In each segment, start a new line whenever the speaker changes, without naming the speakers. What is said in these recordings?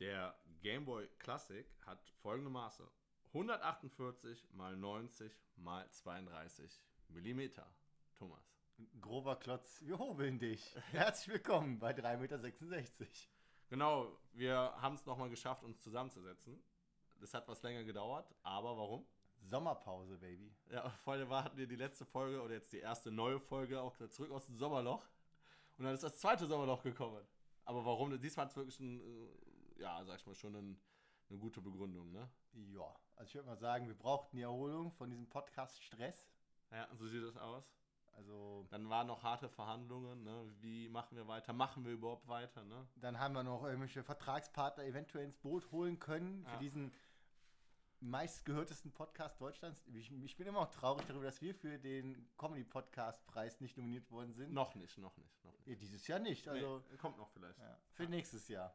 Der Game Boy Classic hat folgende Maße: 148 mal 90 mal 32 Millimeter. Thomas.
Grober Klotz, wir hobeln dich. Herzlich willkommen bei 3,66 Meter.
Genau, wir haben es nochmal geschafft, uns zusammenzusetzen. Das hat was länger gedauert, aber warum?
Sommerpause, Baby.
Ja, vorher hatten wir die letzte Folge oder jetzt die erste neue Folge auch zurück aus dem Sommerloch. Und dann ist das zweite Sommerloch gekommen. Aber warum? Diesmal hat es wirklich ein, äh, ja, sag ich mal, schon ein, eine gute Begründung, ne?
Ja, also ich würde mal sagen, wir brauchten die Erholung von diesem Podcast-Stress.
Ja, so sieht es aus.
Also.
Dann waren noch harte Verhandlungen, ne? Wie machen wir weiter? Machen wir überhaupt weiter, ne?
Dann haben wir noch irgendwelche Vertragspartner eventuell ins Boot holen können für
Ja.
diesen meistgehörtesten Podcast Deutschlands. Ich, ich bin immer noch traurig darüber, dass wir für den Comedy-Podcast-Preis nicht nominiert worden sind.
Noch nicht, noch nicht, noch nicht.
Ja, dieses Jahr nicht. Also
nee, kommt noch vielleicht.
ja, für nächstes Jahr.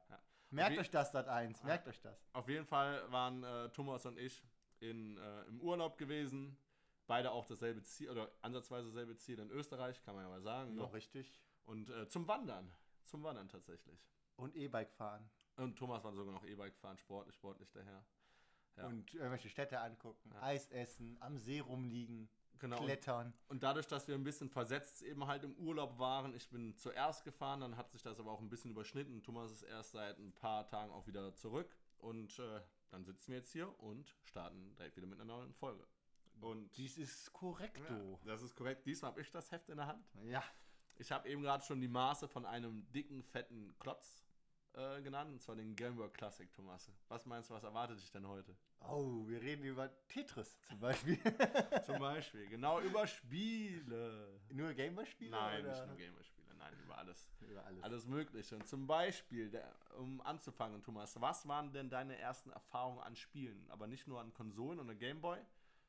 Merkt euch das, das eins. Merkt euch das.
Auf jeden Fall waren äh, Thomas und ich in, äh, im Urlaub gewesen. Beide auch dasselbe Ziel, oder ansatzweise dasselbe Ziel in Österreich, kann man ja mal sagen.
Ja,
Ne?
richtig.
Und äh, zum Wandern. Zum Wandern tatsächlich.
Und E-Bike fahren.
Und Thomas war sogar noch E-Bike fahren, sportlich, sportlich daher. Ja.
Und irgendwelche Städte angucken,
Ja.
Eis essen, am See rumliegen,
Genau. Und,
klettern.
und dadurch, dass wir ein bisschen versetzt eben halt im Urlaub waren, ich bin zuerst gefahren, dann hat sich das aber auch ein bisschen überschnitten. Thomas ist erst seit ein paar Tagen auch wieder zurück. Und äh, dann sitzen wir jetzt hier und starten direkt wieder mit einer neuen Folge. Und
Dies ist korrekto.
Ja, das ist korrekt. Diesmal habe ich das Heft in der Hand.
Ja.
Ich habe eben gerade schon die Maße von einem dicken, fetten Klotz äh, genannt, und zwar den Game Boy Classic, Thomas. Was meinst du, was erwartet dich denn heute?
Oh, wir reden über Tetris zum Beispiel.
Zum Beispiel, genau über Spiele.
nur Gameboy-Spiele?
Nein,
oder?
nicht nur Gamerspiele, nein, über alles.
Über alles.
Alles Mögliche. Und zum Beispiel, der, um anzufangen, Thomas, was waren denn deine ersten Erfahrungen an Spielen? Aber nicht nur an Konsolen und an Gameboy,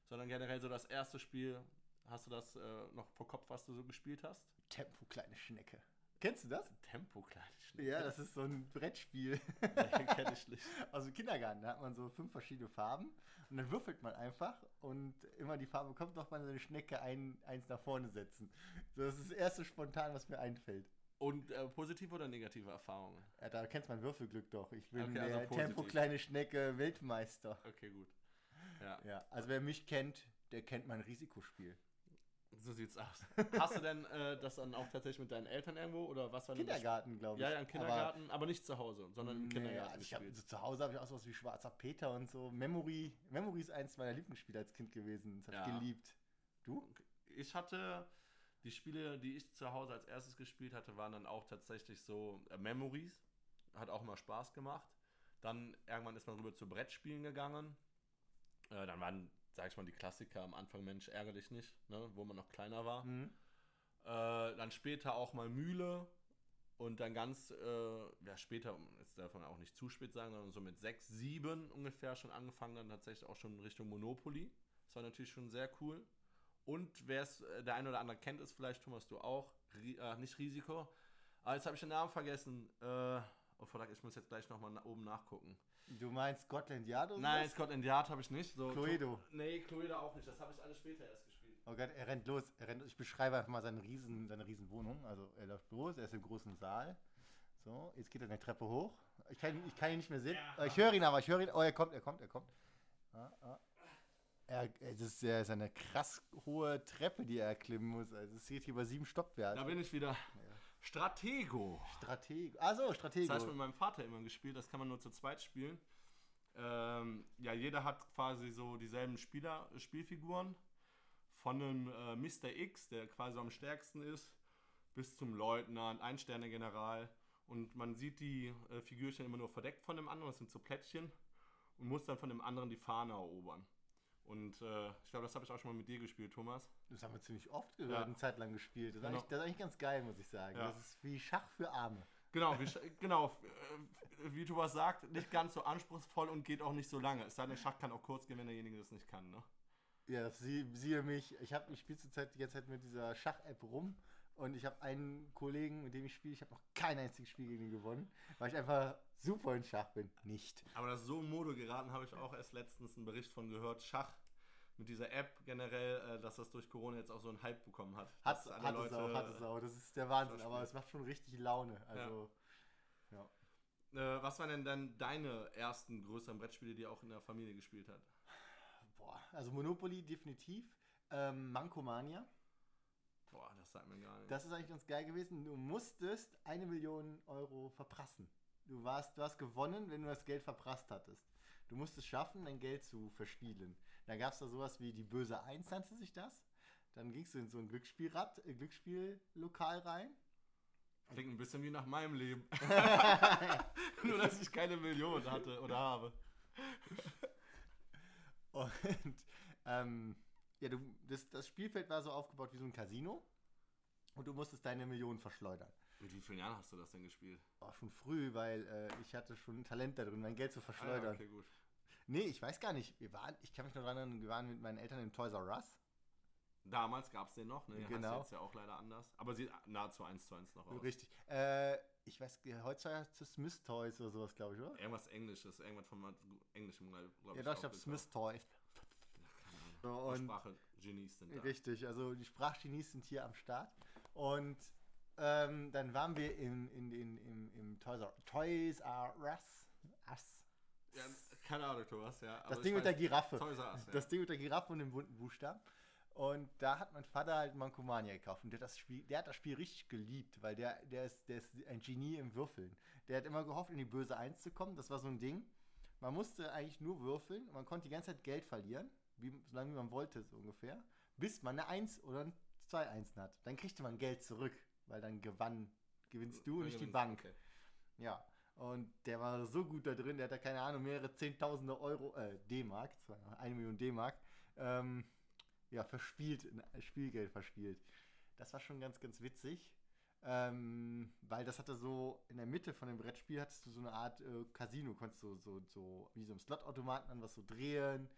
sondern generell so das erste Spiel. Hast du das äh, noch vor Kopf, was du so gespielt hast?
Tempo, kleine Schnecke. Kennst du das?
Tempo, kleine Schnecke.
Ja, das ist so ein Brettspiel.
Nee, kenn ich nicht.
Also im Kindergarten, da hat man so fünf verschiedene Farben und dann würfelt man einfach und immer die Farbe kommt, darf man seine Schnecke ein, eins nach vorne setzen. So, das ist das erste spontan, was mir einfällt.
Und äh, positive oder negative Erfahrungen?
Ja, da kennst mein Würfelglück doch. Ich bin
Okay, also
der
positiv.
Tempo kleine Schnecke Weltmeister.
Okay, gut. Ja,
Ja, also wer mich kennt, der kennt mein Risikospiel.
So sieht's aus. Hast du denn äh, das dann auch tatsächlich mit deinen Eltern irgendwo oder was war
Kindergarten, glaube ich.
Ja, ja, im Kindergarten, aber, nicht zu Hause, sondern im Kindergarten
also ich hab, so zu Hause habe ich auch sowas wie Schwarzer Peter und so. Memory, Memory ist eins meiner Lieblingsspiele als Kind gewesen. Das habe
Ja.
ich geliebt. Du?
Ich hatte die Spiele, die ich zu Hause als erstes gespielt hatte, waren dann auch tatsächlich so äh, Memories. Hat auch immer Spaß gemacht. Dann irgendwann ist man rüber zu Brettspielen gegangen. Äh, dann waren, sag ich mal, die Klassiker am Anfang Mensch ärgerlich nicht, ne, wo man noch kleiner war.
Mhm.
Äh, dann später auch mal Mühle und dann ganz, äh, ja später, jetzt darf man auch nicht zu spät sagen, sondern so mit sechs, sieben ungefähr schon angefangen, dann tatsächlich auch schon Richtung Monopoly. Das war natürlich schon sehr cool. Und wer es, äh, der eine oder andere kennt es vielleicht, Thomas, du auch, äh, nicht Risiko. Aber jetzt habe ich den Namen vergessen. Äh, oh, verdammt, ich muss jetzt gleich nochmal na oben nachgucken.
Du meinst Scotland Yard oder
Nein,
sowas?
Scotland Yard habe ich nicht. So,
Cluedo.
Nee, Cluedo auch nicht. Das habe ich alles später erst gespielt.
Oh Gott, er rennt los. Er rennt, ich beschreibe einfach mal seine riesen, seine riesen Wohnung. Also er läuft los, er ist im großen Saal. So, jetzt geht er eine Treppe hoch. Ich kann, ich kann ihn nicht mehr sehen.
Ja.
Ich höre ihn aber, ich höre ihn. Oh, er kommt, er kommt, er kommt. Ah, ah. Er, es ist, ist eine krass hohe Treppe, die er erklimmen muss. Also es geht hier über sieben Stockwerke.
Da bin ich wieder. Stratego.
Stratego. Ah so, Stratego.
Das habe ich mit meinem Vater immer gespielt, das kann man nur zu zweit spielen. Ähm, ja, jeder hat quasi so dieselben Spieler, Spielfiguren. Von einem äh, Mr. X, der quasi am stärksten ist, bis zum Leutnant, Ein-Sterne-General. Und man sieht die äh, Figürchen immer nur verdeckt von dem anderen, das sind so Plättchen. Und muss dann von dem anderen die Fahne erobern. Und äh, ich glaube, das habe ich auch schon mal mit dir gespielt, Thomas.
Das haben wir ziemlich oft gehört,
Ja.
eine Zeit lang gespielt. Das ist,
Genau.
eigentlich, das ist eigentlich ganz geil, muss ich sagen.
Ja.
Das ist wie Schach für Arme.
Genau, wie, genau, äh, wie Thomas sagt, nicht ganz so anspruchsvoll und geht auch nicht so lange. Es sei denn, Schach kann auch kurz gehen, wenn derjenige das nicht kann. Ne?
Ja, das sie, siehe mich. Ich, hab- ich spiele zurzeit die ganze Zeit mit dieser Schach-App rum und ich habe einen Kollegen, mit dem ich spiele. Ich habe noch kein einziges Spiel gegen ihn gewonnen, weil ich einfach super in Schach bin. Nicht.
Aber das so in Mode geraten, habe ich auch erst letztens einen Bericht von gehört. Schach mit dieser App generell, äh, dass das durch Corona jetzt auch so einen Hype bekommen hat.
Hat,
alle
hat es auch, hat es auch. Das ist der Wahnsinn, aber es macht schon richtig Laune. Also, ja.
Äh, was waren denn dann deine ersten größeren Brettspiele, die auch in der Familie gespielt hat?
Boah, also Monopoly definitiv. Ähm, Mankomania.
Boah, das sagt mir gar nicht.
Das ist eigentlich ganz geil gewesen. Du musstest eine Million Euro verprassen. Du, warst, du hast gewonnen, wenn du das Geld verprasst hattest. Du musstest schaffen, dein Geld zu verspielen. Da gab es da sowas wie die böse Eins, nannte sich das. Dann gingst du in so ein Glücksspielrad, äh, Glücksspiellokal rein.
Klingt ein bisschen wie nach meinem Leben. Nur, dass ich keine Million hatte oder habe.
Und ähm, ja, du, das, das Spielfeld war so aufgebaut wie so ein Casino. Und du musstest deine Millionen verschleudern.
Mit wie vielen Jahren hast du das denn gespielt?
Oh, schon früh, weil äh, ich hatte schon ein Talent da drin, mein Geld zu verschleudern.
Ah, okay, gut.
Nee, ich weiß gar nicht. Wir waren, ich kann mich noch daran erinnern, wir waren mit meinen Eltern im Toys R Us.
Damals gab es den noch, ne?
Genau.
Heißt jetzt ja auch leider anders. Aber sieht nahezu eins zu eins noch aus.
Richtig. Äh, ich weiß, heutzutage heißt es Smith Toys oder sowas, glaube ich, oder?
Irgendwas Englisches, irgendwas von Englischem, glaube
Ja, doch, ich glaube Smith Toys. So, und
Sprache Genies sind da.
Richtig, also die Sprachgenies sind hier am Start. Und ähm, dann waren wir in, in, in, im, im Toys R, Toys R Us. Us.
Ja, keine Ahnung, Thomas, ja.
Das Ding mit der Giraffe.
Toys R Us, ja.
Das Ding mit der Giraffe und dem bunten Buchstaben. Und da hat mein Vater halt Mankomania gekauft. Und der, hat das Spiel, der hat das Spiel richtig geliebt, weil der, der, ist, der ist ein Genie im Würfeln. Der hat immer gehofft, in die böse Eins zu kommen. Das war so ein Ding. Man musste eigentlich nur würfeln. und Man konnte die ganze Zeit Geld verlieren, wie, solange wie man wollte, so ungefähr. Bis man eine Eins oder ein zwei Einsen hat. Dann kriegte man Geld zurück, weil dann gewann, gewinnst du und nicht die Bank.
okay.
Ja, und der war so gut da drin, der hat da keine Ahnung, mehrere Zehntausende Euro, äh, D-Mark, eine Million D-Mark, ähm, ja, verspielt, äh, Spielgeld verspielt. Das war schon ganz, ganz witzig, ähm, weil das hatte so, in der Mitte von dem Brettspiel hattest du so eine Art äh, Casino, konntest du so, so, wie so im Slotautomaten an was so drehen,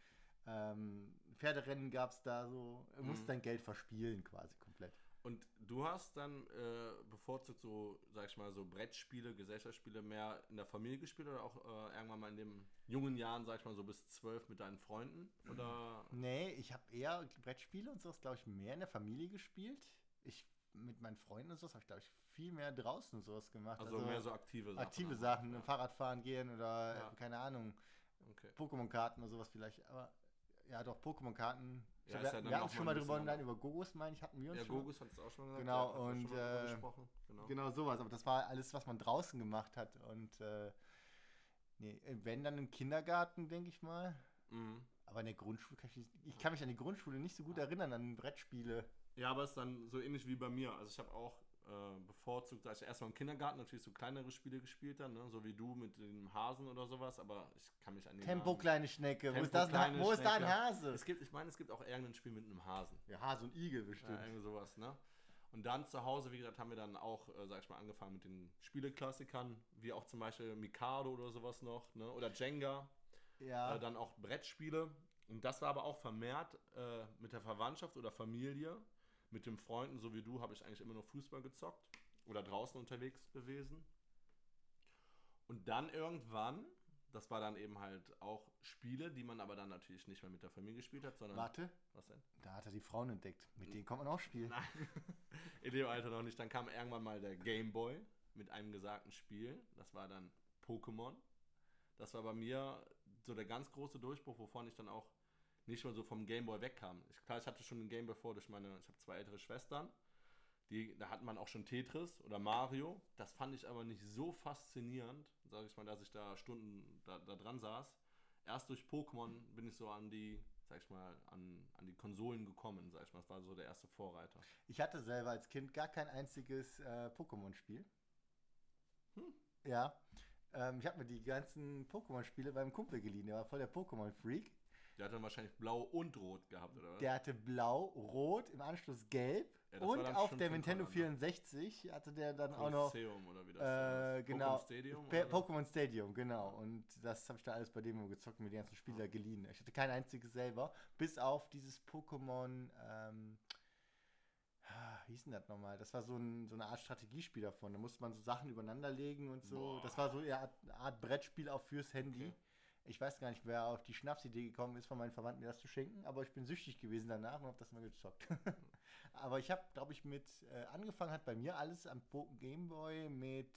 ähm, Pferderennen gab es da so, du musst
Mhm.
dein Geld verspielen quasi komplett.
Und du hast dann äh, bevorzugt so, sag ich mal, so Brettspiele, Gesellschaftsspiele mehr in der Familie gespielt oder auch äh, irgendwann mal in den jungen Jahren, sag ich mal, so bis zwölf mit deinen Freunden? Oder
Nee, ich habe eher Brettspiele und sowas, glaube ich, mehr in der Familie gespielt. Ich mit meinen Freunden und sowas habe ich, glaube ich, viel mehr draußen und sowas gemacht.
also, mehr so aktive Sachen?
aktive Sachen,
ja.
Fahrradfahren gehen oder
Ja.
keine Ahnung,
Okay.
Pokémon-Karten oder sowas vielleicht. Aber ja, doch, Pokémon-Karten.
Ja, ist ja
wir wir hatten schon
mal
drüber online über Gogos, meine ich, hatten wir uns
Ja,
schon. mal-
Gogus hat es auch schon gesagt.
Genau,
ja, wir
und, äh.
Genau.
Genau, sowas. Aber das war alles, was man draußen gemacht hat. Und äh, nee, wenn dann im Kindergarten, denke ich mal.
Mhm.
Aber in der Grundschule kann ich, ich kann mich an die Grundschule nicht so gut erinnern, an Brettspiele.
Ja, aber es ist dann so ähnlich wie bei mir. Also ich habe auch äh, bevorzugt, als ich erstmal im Kindergarten natürlich so kleinere Spiele gespielt habe, ne? so wie du mit dem Hasen oder sowas, aber ich kann mich an den
Tempo,
Namen-
kleine Schnecke. wo
Tempo,
ist, das
kleine
wo ist da ein
Schnecke.
Hase?
Es gibt, ich meine, es gibt auch irgendein Spiel mit einem Hasen.
Ja, Hase und Igel bestimmt.
Ja, irgendwie sowas, ne? Und dann zu Hause, wie gesagt, haben wir dann auch, äh, sag ich mal, angefangen mit den Spieleklassikern, wie auch zum Beispiel Mikado oder sowas noch, ne? Oder Jenga,
Ja.
äh, dann auch Brettspiele. Und das war aber auch vermehrt äh, mit der Verwandtschaft oder Familie, mit den Freunden, so wie du, habe ich eigentlich immer nur Fußball gezockt oder draußen unterwegs gewesen. Und dann irgendwann, das war dann eben halt auch Spiele, die man aber dann natürlich nicht mehr mit der Familie gespielt hat, sondern.
Warte,
Was denn?
da hat er die Frauen entdeckt. Mit denen kann man auch spielen.
Nein, in dem Alter noch nicht. Dann kam irgendwann mal der Game Boy mit einem gesagten Spiel. Das war dann Pokémon. Das war bei mir so der ganz große Durchbruch, wovon ich dann auch nicht mehr so vom Game Boy wegkam. Ich, klar, ich hatte schon einen Game Boy vor durch meine, ich habe zwei ältere Schwestern. Die, da hat man auch schon Tetris oder Mario. Das fand ich aber nicht so faszinierend, sage ich mal, dass ich da Stunden da, da dran saß. Erst durch Pokémon bin ich so an die, sag ich mal, an, an die Konsolen gekommen, sag ich mal. Das war so der erste Vorreiter.
Ich hatte selber als Kind gar kein einziges äh, Pokémon-Spiel.
Hm.
Ja. Ähm, ich habe mir die ganzen Pokémon-Spiele beim Kumpel geliehen. Der war voll der Pokémon-Freak.
Der hat dann wahrscheinlich blau und rot gehabt, oder was?
Der hatte blau, rot, im Anschluss gelb.
Ja,
und auf der Nintendo
Color, ne?
64 hatte der dann auch noch
Colosseum oder wie das
äh, genau.
Pokémon Stadium?
Pokémon Stadium, genau. Und das habe ich da alles bei dem gezockt, mir die ganzen Spiele geliehen. Ich hatte kein einziges selber, bis auf dieses Pokémon, ähm, ah, wie hieß denn das nochmal? Das war so, ein, so eine Art Strategiespiel davon. Da musste man so Sachen übereinander legen und so.
Boah.
Das war so eine Art, Art Brettspiel auch fürs Handy.
Okay.
Ich weiß gar nicht, wer auf die Schnapsidee gekommen ist, von meinen Verwandten mir das zu schenken, aber ich bin süchtig gewesen danach und habe das mal gezockt. aber ich habe, glaube ich, mit, äh, angefangen hat bei mir alles am Gameboy mit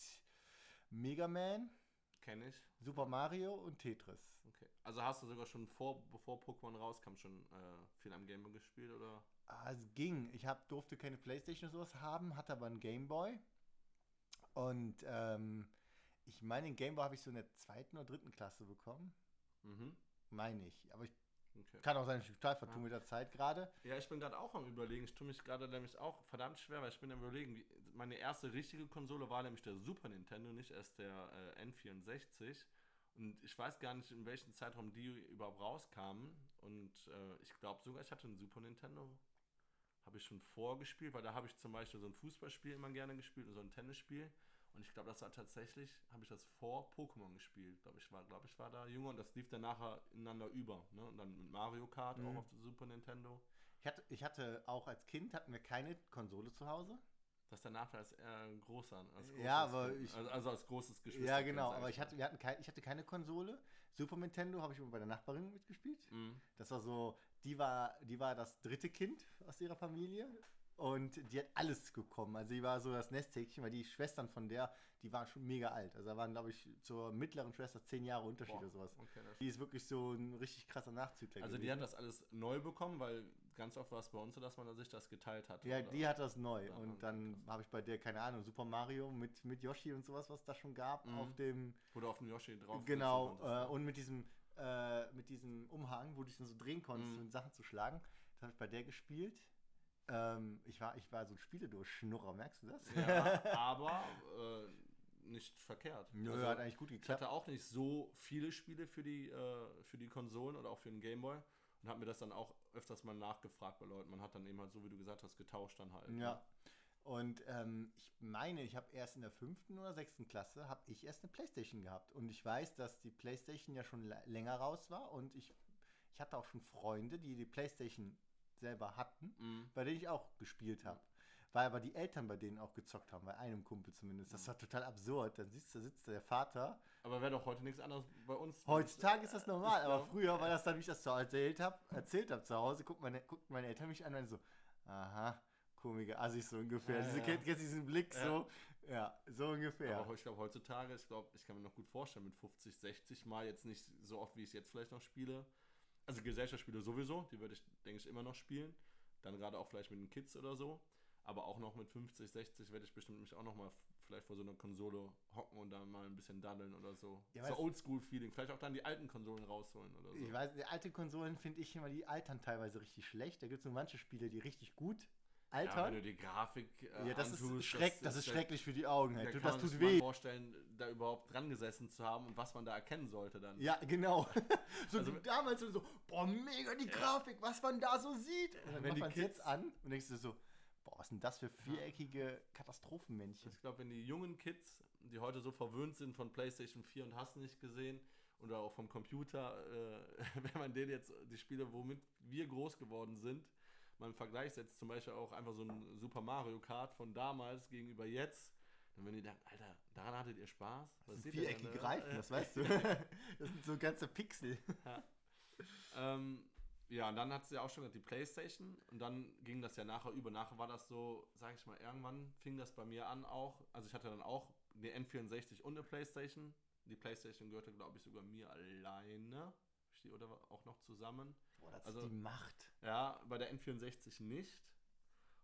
Mega Man
kenne ich.
Super Mario und Tetris.
Okay. Also hast du sogar schon vor, bevor Pokémon rauskam, schon äh, viel am Gameboy gespielt, oder?
Ah, es ging. Ich hab, durfte keine Playstation oder sowas haben, hatte aber einen Gameboy. Und ähm, ich meine, den Gameboy habe ich so in der zweiten oder dritten Klasse bekommen.
Mhm.
Meine ich. Aber ich
Okay.
kann auch sein, ich total vertue mit der Zeit gerade.
Ja, ich bin gerade auch am überlegen. Ich tue mich gerade nämlich auch verdammt schwer, weil ich bin am überlegen. Meine erste richtige Konsole war nämlich der Super Nintendo, nicht erst der äh, N64. Und ich weiß gar nicht, in welchem Zeitraum die überhaupt rauskamen. Und äh, ich glaube sogar, ich hatte einen Super Nintendo. Habe ich schon vorgespielt, weil da habe ich zum Beispiel so ein Fußballspiel immer gerne gespielt und so ein Tennisspiel. Und ich glaube, das war tatsächlich, habe ich das vor Pokémon gespielt. Glaube ich war, glaube ich war da jünger und das lief dann nachher ineinander über. Ne? Und dann mit Mario Kart
Mhm.
auch auf der Super Nintendo.
Ich hatte, ich hatte auch als Kind hatten wir keine Konsole zu Hause.
Das ist der Nachteil als äh, großer. Als
Ja,
großes
aber ich-
also, also als großes Geschwister.
Ja, genau. Aber ich hatte, wir hatten kein, ich hatte keine Konsole. Super Nintendo habe ich immer bei der Nachbarin mitgespielt.
Mhm.
Das war so, die war, die war das dritte Kind aus ihrer Familie und die hat alles bekommen. Also die war so das Nesthäkchen, weil die Schwestern von der, die waren schon mega alt. Also da waren, glaube ich, zur mittleren Schwester zehn Jahre Unterschied
Boah,
oder sowas.
okay,
Die ist wirklich so ein richtig krasser Nachzügler
also die
gewesen.
hat das alles neu bekommen, weil ganz oft war es bei uns so, dass man sich das geteilt hat.
Ja,
oder?
die hat das neu.
Ja,
und dann habe ich bei der, keine Ahnung, Super Mario mit, mit Yoshi und sowas, was da schon gab,
Mhm.
auf dem
du auf dem Yoshi drauf
Genau, äh, und mit diesem, äh, mit diesem Umhang, wo du dich dann so drehen konntest,
Mhm.
um Sachen zu schlagen. Das habe ich bei der gespielt. Ähm, ich, war, ich war so ein Spieledurchschnurrer, merkst du das?
Ja, aber äh, nicht verkehrt.
Nö,
Also,
hat eigentlich gut
ich
geklappt.
hatte auch nicht so viele Spiele für die, äh, für die Konsolen oder auch für den Gameboy und habe mir das dann auch öfters mal nachgefragt bei Leuten. Man hat dann eben halt, so wie du gesagt hast, getauscht dann halt. ne?
Ja. Und ähm, ich meine, ich habe erst in der fünften oder sechsten Klasse, habe ich erst eine Playstation gehabt. Und ich weiß, dass die Playstation ja schon lä- länger raus war. Und ich, ich hatte auch schon Freunde, die die Playstation selber hatten.
Mhm.
bei denen ich auch gespielt habe. Weil aber die Eltern bei denen auch gezockt haben, bei einem Kumpel zumindest. Das war total absurd. Dann sitzt, da sitzt der Vater.
Aber wäre doch heute nichts anderes bei uns.
Heutzutage ist das normal, aber früher war das dann, wie ich das zu erzählt habe, erzählt habe zu Hause, guckt meine, guckt meine Eltern mich an und so, aha, komische Assis so ungefähr.
Ja,
Diese,
ja.
Kennt, kennt diesen Blick
Ja.
so? Ja, so ungefähr.
Aber ich glaube, heutzutage, ich glaube, ich kann mir noch gut vorstellen, mit 50, 60 Mal jetzt nicht so oft, wie ich es jetzt vielleicht noch spiele. Also Gesellschaftsspiele sowieso, die würde ich, denke ich, immer noch spielen. Dann gerade auch vielleicht mit den Kids oder so. Aber auch noch mit 50, 60 werde ich bestimmt mich auch noch mal vielleicht vor so einer Konsole hocken und dann mal ein bisschen daddeln oder so.
Ja,
so Oldschool-Feeling. Vielleicht auch dann die alten Konsolen rausholen oder so.
Ich weiß, die alte Konsolen finde ich immer, die altern teilweise richtig schlecht. Da gibt es nur manche Spiele, die richtig gut
ja, wenn du die Grafik äh,
Ja, das,
antust,
ist, schreck, das, ist
ja-
schrecklich für die Augen.
Da
Halt.
kann
Das
man
tut weh.
vorstellen, da überhaupt dran gesessen zu haben und was man da erkennen sollte dann.
Ja, genau. so
Also-
damals so, boah, mega die Grafik, was man da so sieht. Und dann
Wenn
macht
die
man es
Kids-
jetzt an und denkst du so, boah, was sind das für viereckige Katastrophenmännchen.
Ich glaube, wenn die jungen Kids, die heute so verwöhnt sind von PlayStation 4 und hast nicht gesehen oder auch vom Computer, äh, wenn man denen jetzt die Spiele, womit wir groß geworden sind, mal im Vergleich setzt, zum Beispiel auch einfach so ein Super Mario Kart von damals gegenüber jetzt, dann wenn die dann, Alter, daran hattet ihr Spaß?
Das
Was
sind
ihr denn,
viereckige
ne?
Reifen, das weißt du. Das sind so ganze Pixel.
Ähm, ja, und dann hat sie ja auch schon die Playstation und dann ging das ja nachher über. Nachher war das so, sag ich mal, irgendwann fing das bei mir an auch. Also ich hatte dann auch eine N64 und eine Playstation. Die Playstation gehörte, glaube ich, sogar mir alleine. Die oder auch noch zusammen.
Boah, das
Also-
ist die Macht.
Ja, bei der N64 nicht.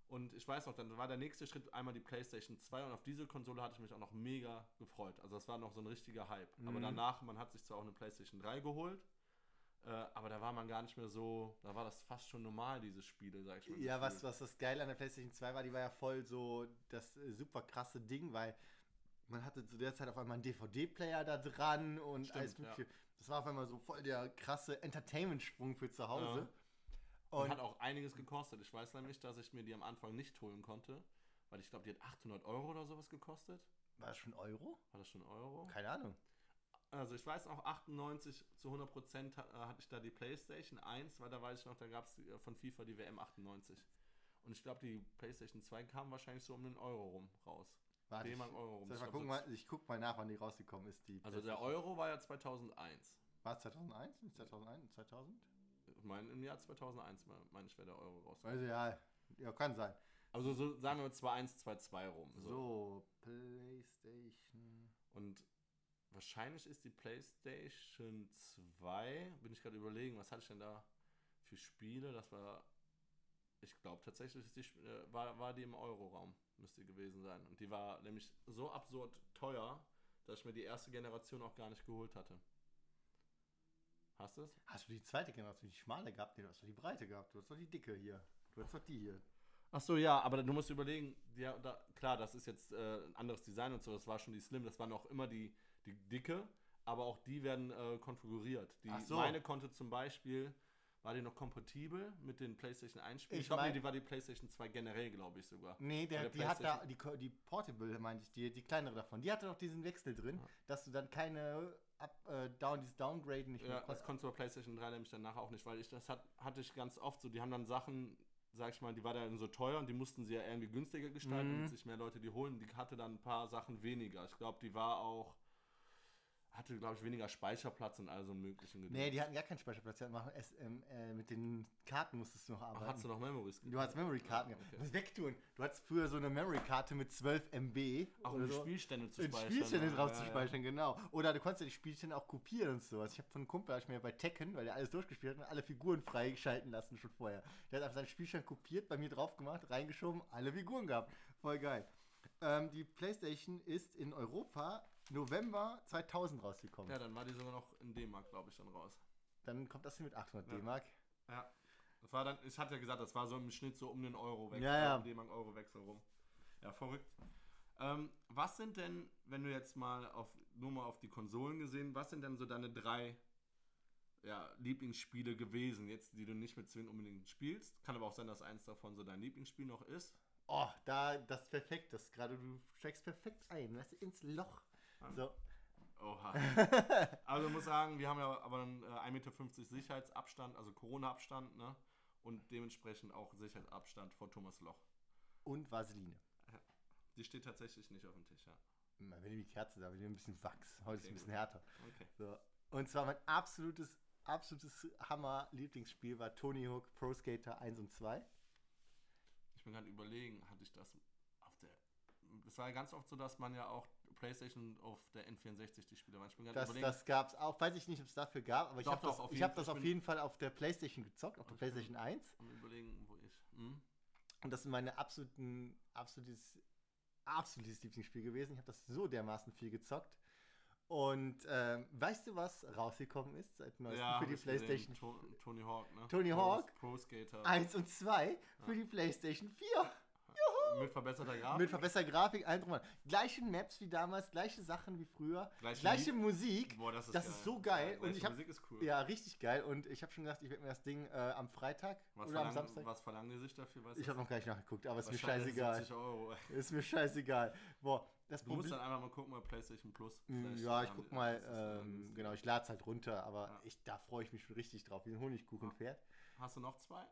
Und ich weiß noch, dann war der nächste Schritt einmal die PlayStation 2 und auf diese Konsole hatte ich mich auch noch mega gefreut. Also das war noch so ein richtiger Hype. Aber
Mhm.
danach, man hat sich zwar auch eine PlayStation 3 geholt, äh, aber da war man gar nicht mehr so, da war das fast schon normal, diese Spiele, sag ich mal.
Ja, was, was das Geile an der PlayStation 2 war, die war ja voll so das äh, super krasse Ding, weil man hatte zu der Zeit auf einmal einen DVD-Player da dran und
Stimmt,
alles mögliche. Das war auf einmal so voll der krasse Entertainment-Sprung für zu Hause.
Ja. Und
Und
hat auch einiges gekostet. Ich weiß nämlich, dass ich mir die am Anfang nicht holen konnte, weil ich glaube, die hat 800 Euro oder sowas gekostet.
war das schon Euro?
War das schon Euro?
Keine Ahnung.
Also ich weiß auch, 98 zu 100 Prozent äh, hatte ich da die Playstation 1, weil da weiß ich noch, da gab es von FIFA die WM 98. Und ich glaube, die Playstation 2 kam wahrscheinlich so um den Euro rum raus.
Warte, ich,
D-Mark Euro
ich, mal gucken, mal, ich guck mal nach, wann die rausgekommen ist. Die
also der. Euro war ja 2001.
War es 2001? Nicht 2001? 2000?
Ich meine, im Jahr 2001 me- meine ich, wäre der Euro raus.
Also ja, ja, kann sein.
Also so sagen wir 21, 22 rum. So.
So, PlayStation.
Und wahrscheinlich ist die PlayStation 2, bin ich gerade überlegen, was hatte ich denn da für Spiele? Das war, ich glaube tatsächlich die, äh, war, war die im Euro-Raum, müsste die gewesen sein. Und die war nämlich so absurd teuer, dass ich mir die erste Generation auch gar nicht geholt hatte. Hast du es?
Hast du die zweite Generation, die schmale gehabt? Nee, du hast doch die breite gehabt. Du hast doch die dicke hier. Du hast doch die hier.
Ach so, ja, aber du musst überlegen, ja, da, klar, das ist jetzt äh, ein anderes Design und so, das war schon die Slim, das war noch immer die, die dicke, aber auch die werden äh, konfiguriert. Die,
so.
Meine konnte zum Beispiel, war die noch kompatibel mit den PlayStation 1 Spielen?
Ich
Ich glaube, nee, die war die PlayStation 2 generell, glaube ich sogar.
Nee, der,
der
die hat da, die, die Portable, meinte ich, die, die kleinere davon, die hatte doch diesen Wechsel drin,
Ja.
dass du dann keine Up, äh, Down, dieses Downgraden nicht
Ja,
mehr
das konntest du bei PlayStation 3 nämlich danach auch nicht, weil ich das hat, hatte ich ganz oft so, die haben dann Sachen, sag ich mal, die war dann so teuer und die mussten sie ja irgendwie günstiger gestalten,
Mhm.
damit sich mehr Leute die holen. Die hatte dann ein paar Sachen weniger. Ich glaube, die war auch, hatte, glaube ich, weniger Speicherplatz und all so möglichen Gedöns.
Nee, die hatten gar keinen Speicherplatz. Die hatten machen es, ähm, äh, mit den Karten musstest du noch
Ach,
arbeiten.
hast du noch Memories
du hast Memory-Karten.
Ja,
gehabt.
okay.
Wegtun. Du hattest früher so eine Memory-Karte mit 12 MB.
Auch um
so.
Spielstände zu speichern.
Spielstände
ja,
drauf
ja,
zu
ja.
speichern, genau. Oder du konntest ja die Spielstände auch kopieren und sowas. Ich habe von einem Kumpel, hab ich mir bei Tekken, weil er alles durchgespielt hat, und alle Figuren freigeschalten lassen schon vorher. Der hat einfach seinen Spielstand kopiert, bei mir drauf gemacht, reingeschoben, alle Figuren gehabt. Voll geil. Ähm, die PlayStation ist in Europa November 2000 rausgekommen.
Ja, dann war die sogar noch in D-Mark, glaube ich, dann raus.
Dann kommt das hier mit 800
Ja.
D-Mark.
Ja. Das war dann, ich hatte ja gesagt, das war so im Schnitt so um den Euro Wechsel,
Ja, ja.
um D-Mark Euro Wechsel rum. Ja, verrückt. Ähm, was sind denn, wenn du jetzt mal auf, nur mal auf die Konsolen gesehen, was sind denn so deine drei ja, Lieblingsspiele gewesen, jetzt, die du nicht mit zwingend unbedingt spielst? Kann aber auch sein, dass eins davon so dein Lieblingsspiel noch ist.
Oh, da, das ist perfekt. Das gerade, du steigst perfekt ein. Weißt du, ins Loch. So.
Oha. also muss sagen, wir haben ja aber einen äh, 1,50 Meter Sicherheitsabstand, also Corona-Abstand, ne? Und dementsprechend auch Sicherheitsabstand vor Thomas Loch.
Und Vaseline.
Die steht tatsächlich nicht auf dem Tisch, ja.
Mal, Wenn die Kerze da, wir nehmen ein bisschen Wachs. Heute ist
Okay,
ein bisschen
gut.
härter.
Okay.
So. Und zwar mein absolutes, absolutes Hammer-Lieblingsspiel war Tony Hawk Pro Skater 1 und 2.
Ich bin gerade überlegen, hatte ich das auf der. Es war ja ganz oft so, dass man ja auch PlayStation auf der N64 die Spiele waren. Ich bin gerade
Das,
überlegen.
das gab es auch. Weiß ich nicht, ob es dafür gab, aber ich
Doch,
habe
doch,
das,
auf
ich
jeden
hab
Fall.
das
Ich
auf jeden Fall auf der Playstation gezockt, auf der
Ich
Playstation 1.
am überlegen, wo ich. Hm?
Und das ist meine absoluten, absolutes, absolutes Lieblingsspiel gewesen. Ich habe das so dermaßen viel gezockt. Und ähm, weißt du, was rausgekommen ist seit neuestem
Ja,
für
hab
die
ich gesehen.
PlayStation
To Tony Hawk, ne?
Tony
Pro-
Hawk?
Pro Skater.
1 und 2 für die PlayStation 4?
Mit verbesserter Grafik.
Mit verbesserter Grafik, allen drum. Gleiche Maps wie damals, gleiche Sachen wie früher,
Gleiche
gleiche Musik.
Boah, das ist,
das
geil.
ist so geil.
Ja,
Und ich hab-
Musik ist cool.
Ja, richtig geil. Und ich habe schon gedacht, ich werde mir das Ding äh, am Freitag
Was,
oder am Samstag.
was verlangen die sich dafür? Weißt
Ich habe noch gar nicht nachgeguckt, aber ist mir scheißegal.
70 Euro.
Ist mir scheißegal. Boah, das
Du musst dann einfach mal gucken bei PlayStation Plus.
Mm,
Vielleicht
Ja, ich guck mal,
äh,
ähm, genau, ich lade es halt runter, aber
Ja.
ich, da freue ich mich schon richtig drauf, wie ein Honigkuchenpferd.
Hast du noch zwei?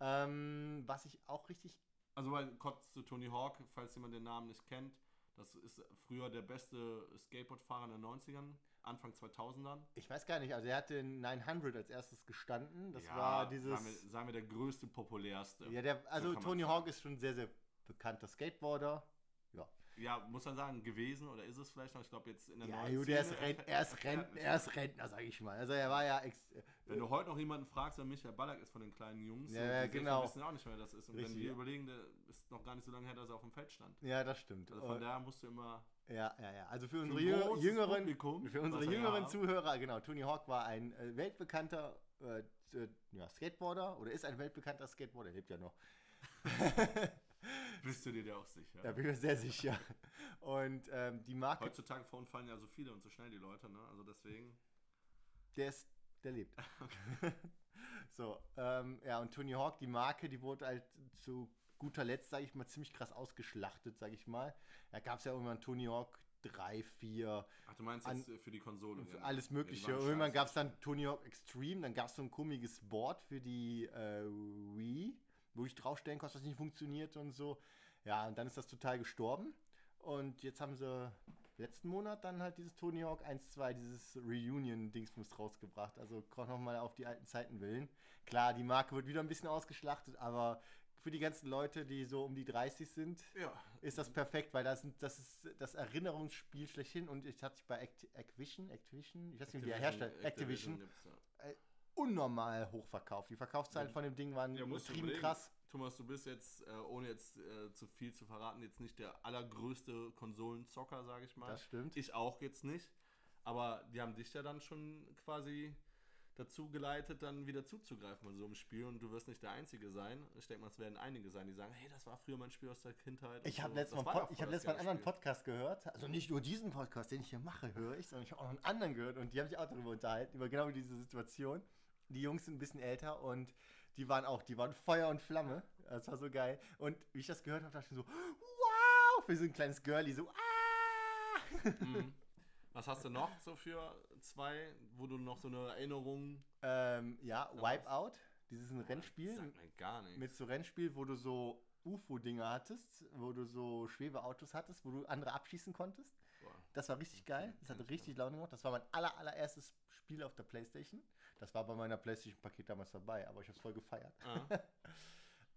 Ähm, was ich auch richtig.
Also weil kurz zu Tony Hawk, falls jemand den Namen nicht kennt, das ist früher der beste Skateboardfahrer in den 90ern, Anfang 2000ern.
Ich weiß gar nicht, also er hat den 900 als erstes gestanden. Das
Ja,
war dieses.
Sagen wir, sagen wir der größte, populärste.
Ja, der, also
man
Tony. Hawk ist schon sehr, sehr bekannter Skateboarder.
Ja, muss man sagen, gewesen oder ist es vielleicht noch? Ich glaube jetzt in der
Ja,
neuen
gut, er ist,
Szene
Rent, er, ist Rentner, er ist Rentner, sag ich mal. Also er war ja ex
Wenn du heute noch jemanden fragst, wer Michael Ballack ist von den kleinen Jungs,
Ja, genau.
wissen auch nicht, wer das ist. Und
Richtig,
wenn wir
ja.
überlegen, der ist noch gar nicht so lange her, dass er auf dem Feld stand.
Ja, das stimmt.
Also von
Und-
daher musst du immer
ja, ja, ja. Also für unsere jüngeren,
Publikum,
für unsere
er
jüngeren
hat.
Zuhörer, genau, Tony Hawk war ein äh, weltbekannter äh, äh, ja, Skateboarder oder ist ein weltbekannter Skateboarder, lebt ja noch.
bist du dir da auch sicher.
Da bin ich mir sehr sicher. Und ähm, die Marke,
Heutzutage verunfallen ja so viele und so schnell die Leute, ne? Also deswegen.
der ist, der lebt. so, ähm, ja, und Tony Hawk, die Marke, die wurde halt zu guter Letzt, sage ich mal, ziemlich krass ausgeschlachtet, sage ich mal. Da gab es ja irgendwann Tony Hawk 3, 4,
Ach, du meinst
An-
jetzt äh, für die Konsole?
Für alles Mögliche. Irgendwann gab es dann Tony Hawk Extreme, dann gab es so ein komisches Board für die äh, Wii, wo ich draufstellen konnte, was nicht funktioniert und so. Ja, und dann ist das total gestorben. Und jetzt haben sie letzten Monat dann halt dieses Tony Hawk 1, 2, dieses Reunion-Dingsbums rausgebracht. Also auch nochmal auf die alten Zeiten willen. Klar, die Marke wird wieder ein bisschen ausgeschlachtet, aber für die ganzen Leute, die so um die 30 sind,
Ja.
ist das perfekt, weil das, sind, das ist das Erinnerungsspiel schlechthin und es hat sich bei Act Activision, Activision, ich weiß nicht, wie der herstellt, Activision,
ja.
Unnormal hoch verkauft. Die Verkaufszahlen
Ja.
von dem Ding waren
Ja,
übertrieben krass.
Thomas, du bist jetzt, äh, ohne jetzt äh, zu viel zu verraten, jetzt nicht der allergrößte Konsolenzocker, sage ich mal.
Das stimmt.
Ich auch jetzt nicht. Aber die haben dich ja dann schon quasi dazu geleitet, dann wieder zuzugreifen bei so einem Spiel. Und du wirst nicht der Einzige sein. Ich denke mal, es werden einige sein, die sagen, hey, das war früher mein Spiel aus der Kindheit.
Ich habe
so.
letztes Mal, ich hab letztes Mal einen anderen Podcast gehört. Also nicht nur diesen Podcast, den ich hier mache, höre ich, sondern ich habe auch noch einen anderen gehört und die haben sich auch darüber unterhalten, über genau diese Situation. Die Jungs sind ein bisschen älter und die waren auch, die waren Feuer und Flamme. Das war so geil. Und wie ich das gehört habe, dachte ich so, wow, für so ein kleines Girlie, so, ah!
Mhm. Was hast du noch so für zwei, wo du noch so eine Erinnerung.
ähm, ja? Wipeout, dieses ein Rennspiel.
Sagt mir gar nichts.
mit so Rennspiel, wo du so UFO-Dinger hattest, wo du so Schwebeautos hattest, wo du andere abschießen konntest.
Boah.
Das war richtig geil. Das hat richtig Laune gemacht. Das war mein aller, allererstes Spiel auf der Playstation. Das war bei meiner Playstation-Paket damals dabei, aber ich habe es voll gefeiert.
Ah.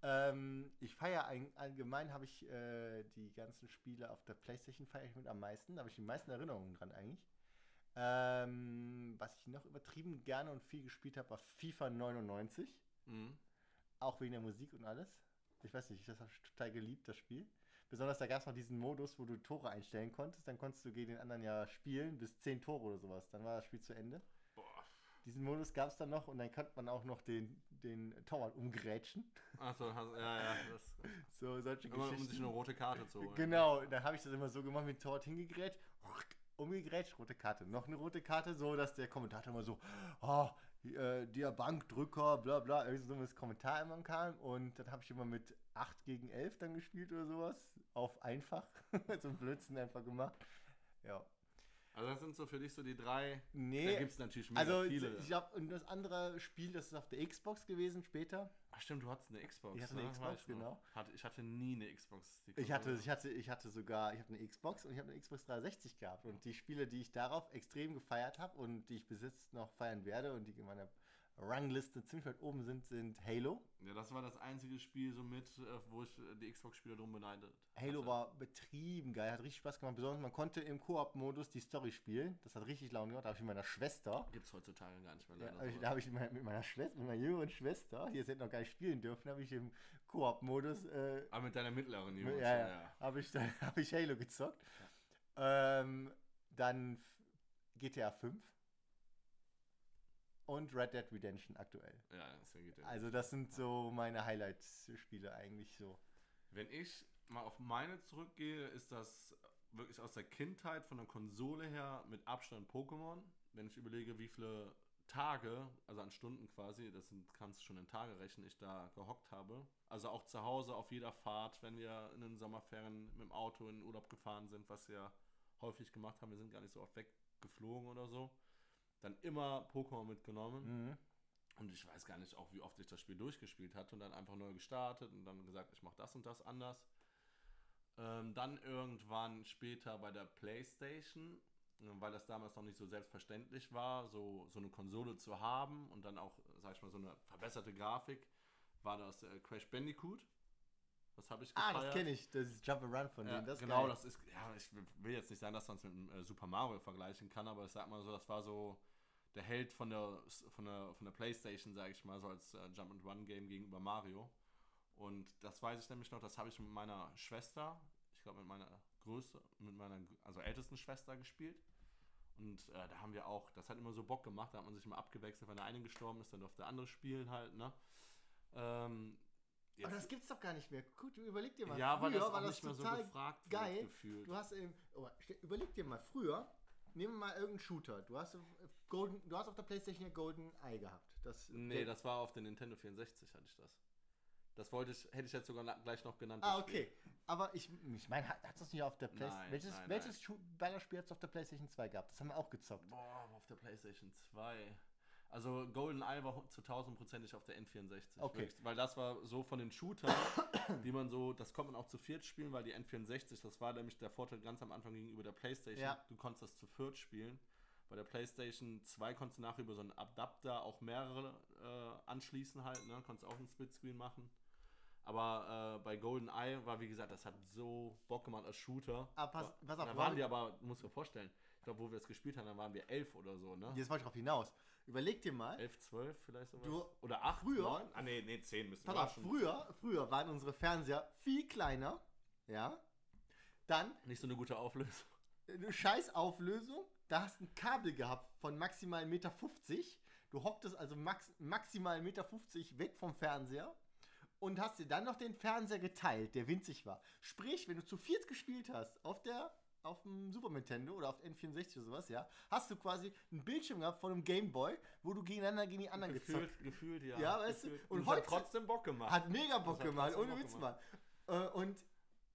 Ähm, ich feiere ein, allgemein, habe ich äh, die ganzen Spiele auf der Playstation feiere ich mit am meisten. Da habe ich die meisten Erinnerungen dran eigentlich. Ähm, was ich noch übertrieben gerne und viel gespielt habe, war FIFA 99.
Mhm.
Auch wegen der Musik und alles. Ich weiß nicht, das habe ich total geliebt, das Spiel. Besonders da gab es noch diesen Modus, wo du Tore einstellen konntest. Dann konntest du gegen den anderen ja spielen, bis 10 Tore oder sowas. Dann war das Spiel zu Ende. Diesen Modus gab es dann noch und dann konnte man auch noch den, den Torwart umgrätschen.
Achso, ja, ja. Das,
So solche
immer, um
Geschichten.
sich eine rote Karte zu holen.
Genau, dann habe ich das immer so gemacht, mit dem Torwart hingegrätscht, umgegrätscht, rote Karte. Noch eine rote Karte, so dass der Kommentator immer so, oh, äh, der Bankdrücker, bla bla, irgendwie so ein Kommentar immer kam. Und dann habe ich immer mit 8 gegen 11 dann gespielt oder sowas. Auf einfach. so ein Blödsinn einfach gemacht. Ja.
Also das sind so für dich so die drei. Da
Nee,
gibt es natürlich mega
also
viele.
ich und das andere Spiel, das ist auf der Xbox gewesen später.
Ach stimmt, du hattest eine Xbox.
Ich hatte eine
ne?
Xbox, genau.
Hatte, ich hatte nie eine Xbox.
Ich hatte, ich hatte, ich hatte sogar, ich habe eine Xbox und ich habe eine Xbox 360 gehabt. Und die Spiele, die ich darauf extrem gefeiert habe und die ich bis jetzt noch feiern werde und die in meiner Rangliste ziemlich weit oben sind, sind Halo.
Ja, das war das einzige Spiel so mit, äh, wo ich äh, die Xbox-Spieler drum beneidet
Halo
hatte.
war betrieben geil, hat richtig Spaß gemacht. Besonders man konnte im Koop-Modus die Story spielen. Das hat richtig Laune gemacht. Da habe ich mit meiner Schwester,
Gibt es heutzutage gar nicht mehr
ja,
leider.
hab ich, da habe ich mit meiner, mit meiner Schwester, mit meiner jüngeren Schwester, die jetzt hätte noch gar nicht spielen dürfen, habe ich im Koop-Modus äh,
Aber mit deiner mittleren
Ja,
Jungs.
ja,
Ja, ja.
habe ich, dann- hab ich Halo gezockt. Ähm, dann GTA 5 und Red Dead Redemption aktuell.
Ja, das geht ja.
Also das sind so meine Highlights-Spiele eigentlich so.
Wenn ich mal auf meine zurückgehe, ist das wirklich aus der Kindheit von der Konsole her mit Abstand Pokémon. Wenn ich überlege, wie viele Tage, also an Stunden quasi, das sind, kannst du schon in Tage rechnen, ich da gehockt habe. Also auch zu Hause auf jeder Fahrt, wenn wir in den Sommerferien mit dem Auto in den Urlaub gefahren sind, was wir häufig gemacht haben, wir sind gar nicht so oft weggeflogen oder so. Dann immer Pokémon mitgenommen.
Mhm.
Und ich weiß gar nicht auch, wie oft ich das Spiel durchgespielt hatte und dann einfach neu gestartet und dann gesagt, ich mache das und das anders. Ähm, dann irgendwann später bei der PlayStation, äh, weil das damals noch nicht so selbstverständlich war, so, so eine Konsole zu haben und dann auch, sag ich mal, so eine verbesserte Grafik, war das äh, Crash Bandicoot. Das habe ich
Ah,
gefeiert.
das kenne ich, das ist Jump'n'Run von
Ja,
denen. Das
genau,
geil.
das ist, ja, ich will jetzt nicht sagen, dass man es mit äh, Super Mario vergleichen kann, aber ich sag mal so, das war so der Held von der, von der, von der Playstation, sage ich mal, so als äh, Jump-and-Run-Game gegenüber Mario. Und das weiß ich nämlich noch, das habe ich mit meiner Schwester, ich glaube mit meiner Größe, mit meiner also ältesten Schwester gespielt. Und äh, da haben wir auch, das hat immer so Bock gemacht, da hat man sich immer abgewechselt, wenn der eine gestorben ist, dann durfte der andere spielen halt, ne? Ähm,
Aber das gibt's doch gar nicht mehr. Gut, du überleg dir mal.
ja, weil
früher
das auch
war das
nicht mehr so
total
gefragt
geil.
gefühlt.
Du hast eben, oh, überleg dir mal, früher, nehmen wir mal irgendeinen Shooter. Du hast, auf Golden, du hast auf der Playstation ja Golden Eye gehabt. Das,
Nee, das war auf der Nintendo 64 hatte ich das. Das wollte ich, hätte ich jetzt sogar gleich noch genannt.
Ah,
das Spiel.
okay. Aber ich, ich meine, hat es das nicht auf der Playstation?
Nein,
Welches,
nein,
welches Shoot- Ballerspiel hat es auf der Playstation 2 gehabt? Das haben wir auch gezockt.
Boah, auf der PlayStation 2. Also GoldenEye war zu 1000%ig auf der N64.
Okay.
Wirklich, weil das war so von den Shootern, die man so, das konnte man auch zu viert spielen, weil die N64, das war nämlich der Vorteil ganz am Anfang gegenüber der PlayStation.
Ja.
Du konntest das zu viert spielen. Bei der PlayStation 2 konntest du nachher über so einen Adapter auch mehrere äh, anschließen halt, ne? Konntest auch einen Splitscreen machen. Aber äh, bei GoldenEye war, wie gesagt, das hat so Bock gemacht als Shooter.
Ah, pass- pass auf,
Da waren wir aber, du musst dir vorstellen, ich glaube, wo wir es gespielt haben, da waren wir elf oder so, ne?
Jetzt wollte ich drauf hinaus. Überleg dir mal,
Elf, zwölf vielleicht sowas.
Du-
oder acht,
früher-
neun? Ah, nee, nee, zehn müssen wir
auf,
schon.
früher, früher waren unsere Fernseher viel kleiner, ja. Dann
Nicht so eine gute Auflösung.
eine Scheißauflösung, da hast du ein Kabel gehabt von maximal 1,50 Meter. Du hocktest also max, maximal 1,50 Meter weg vom Fernseher und hast dir dann noch den Fernseher geteilt, der winzig war. Sprich, wenn du zu viert gespielt hast auf der auf dem Super Nintendo oder auf N64 oder sowas, ja, hast du quasi einen Bildschirm gehabt von einem Gameboy, wo du gegeneinander gegen die anderen gezockt
Gefühlt, gefühlt, ja.
Ja, weißt du,
Gefühlt.
und
Und es hat
heute-
trotzdem Bock gemacht.
Hat mega Bock
hat
gemacht, ohne
Bock
Witz mal. Äh, und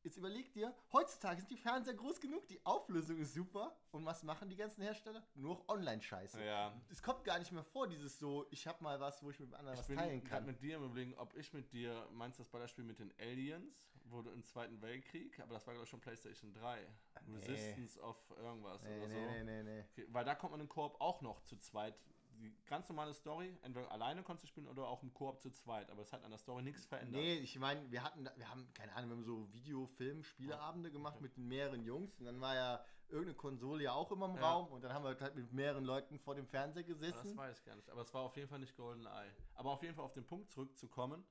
jetzt überleg dir, heutzutage sind die Fernseher groß genug, die Auflösung ist super. Und was machen die ganzen Hersteller? Nur noch Online-Scheiße.
ja.
Es kommt gar nicht mehr vor, dieses so, ich habe mal was, wo ich mit anderen
Ich
was
bin
teilen kann.
mit dir im Überlegen, ob ich mit dir, meinst du das Beispiel mit den Aliens, wurde im Zweiten Weltkrieg, aber das war glaube ich schon PlayStation 3.
nee.
Resistance of irgendwas
Nee,
oder so.
nee, nee, nee.
Okay, weil da kommt man im Koop auch noch zu zweit. Die ganz normale Story, entweder alleine konntest du spielen oder auch im Koop zu zweit, aber es hat an der Story nichts verändert.
Nee, ich meine, wir hatten, wir haben, keine Ahnung, wir haben so Video, Film, Spieleabende gemacht
Okay.
mit mehreren Jungs und dann war ja irgendeine Konsole ja auch immer im
Ja.
Raum und dann haben wir halt mit mehreren Leuten vor dem Fernseher
Aber das
gesessen.
weiß ich gar nicht. Aber es war auf jeden Fall nicht GoldenEye. Aber auf jeden Fall auf den Punkt zurückzukommen,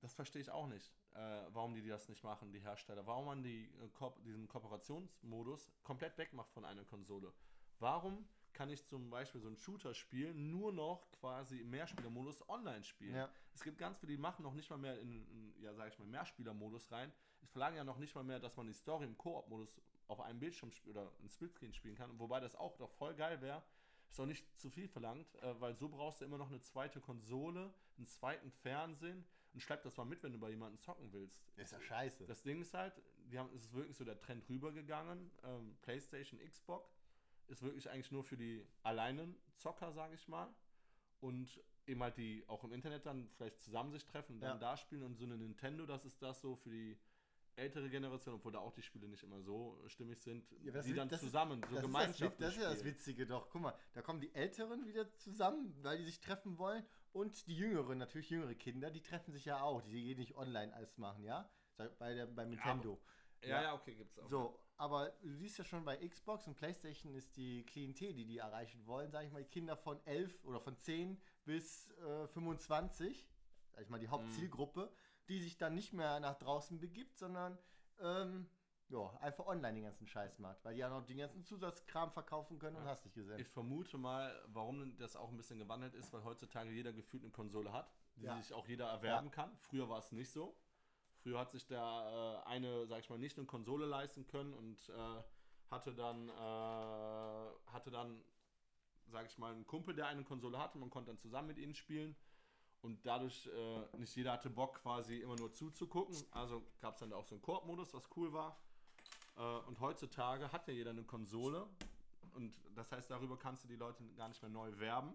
das verstehe ich auch nicht, äh, warum die das nicht machen, die Hersteller. Warum man die, äh, diesen Kooperationsmodus komplett wegmacht von einer Konsole. Warum kann ich zum Beispiel so ein Shooter-Spiel nur noch quasi im Mehrspielermodus online spielen?
Ja.
Es gibt ganz viele, die machen noch nicht mal mehr in, in ja, sag ich mal, Mehrspielermodus rein. Es verlangen ja noch nicht mal mehr, dass man die Story im Koop-Modus auf einem Bildschirm oder ein Splitscreen spielen kann. Wobei das auch doch voll geil wäre. Ist doch nicht zu viel verlangt, äh, weil so brauchst du immer noch eine zweite Konsole, einen zweiten Fernsehen und schlepp das mal mit, wenn du bei jemandem zocken willst.
Ist ja scheiße.
Das Ding ist halt, die haben, es ist wirklich so der Trend rübergegangen. Ähm, PlayStation, Xbox ist wirklich eigentlich nur für die alleinen Zocker, sage ich mal. Und eben halt die auch im Internet dann vielleicht zusammen sich treffen und dann
Ja.
da spielen. Und so eine Nintendo, das ist das so für die ältere Generation, obwohl da auch die Spiele nicht immer so stimmig sind,
Ja, das
die dann
das ist-
zusammen, so
das, ist das,
gemeinschaftlich
Wit- das ist ja das. Witzige doch. Guck mal, da kommen die Älteren wieder zusammen, weil die sich treffen wollen. Und die Jüngeren, natürlich jüngere Kinder, die treffen sich ja auch. Die gehen nicht online alles machen, ja? Bei der, beim Nintendo.
Ja, ja, okay, gibt's auch.
So, aber du siehst ja schon bei Xbox und PlayStation ist die Klientel, die die erreichen wollen, sag ich mal, die Kinder von 11 oder von 10 bis äh, 25, sag ich mal, die Hauptzielgruppe, die sich dann nicht mehr nach draußen begibt, sondern ähm, ja, einfach online den ganzen Scheiß macht, weil die ja noch den ganzen Zusatzkram verkaufen können und
Ja.
hast dich gesehen.
Ich vermute mal, warum das auch ein bisschen gewandelt ist, weil heutzutage jeder gefühlt eine Konsole hat, die
Ja.
sich auch jeder erwerben kann. Früher war es nicht so. Früher hat sich der äh, eine, sag ich mal, nicht eine Konsole leisten können und äh, hatte dann, äh, hatte dann, sag ich mal, einen Kumpel, der eine Konsole hatte. Man konnte dann zusammen mit ihnen spielen. Und dadurch, äh, nicht jeder hatte Bock, quasi immer nur zuzugucken. Also gab es dann auch so einen Koop-Modus, was cool war. Äh, und heutzutage hat ja jeder eine Konsole. Und das heißt, darüber kannst du die Leute gar nicht mehr neu werben.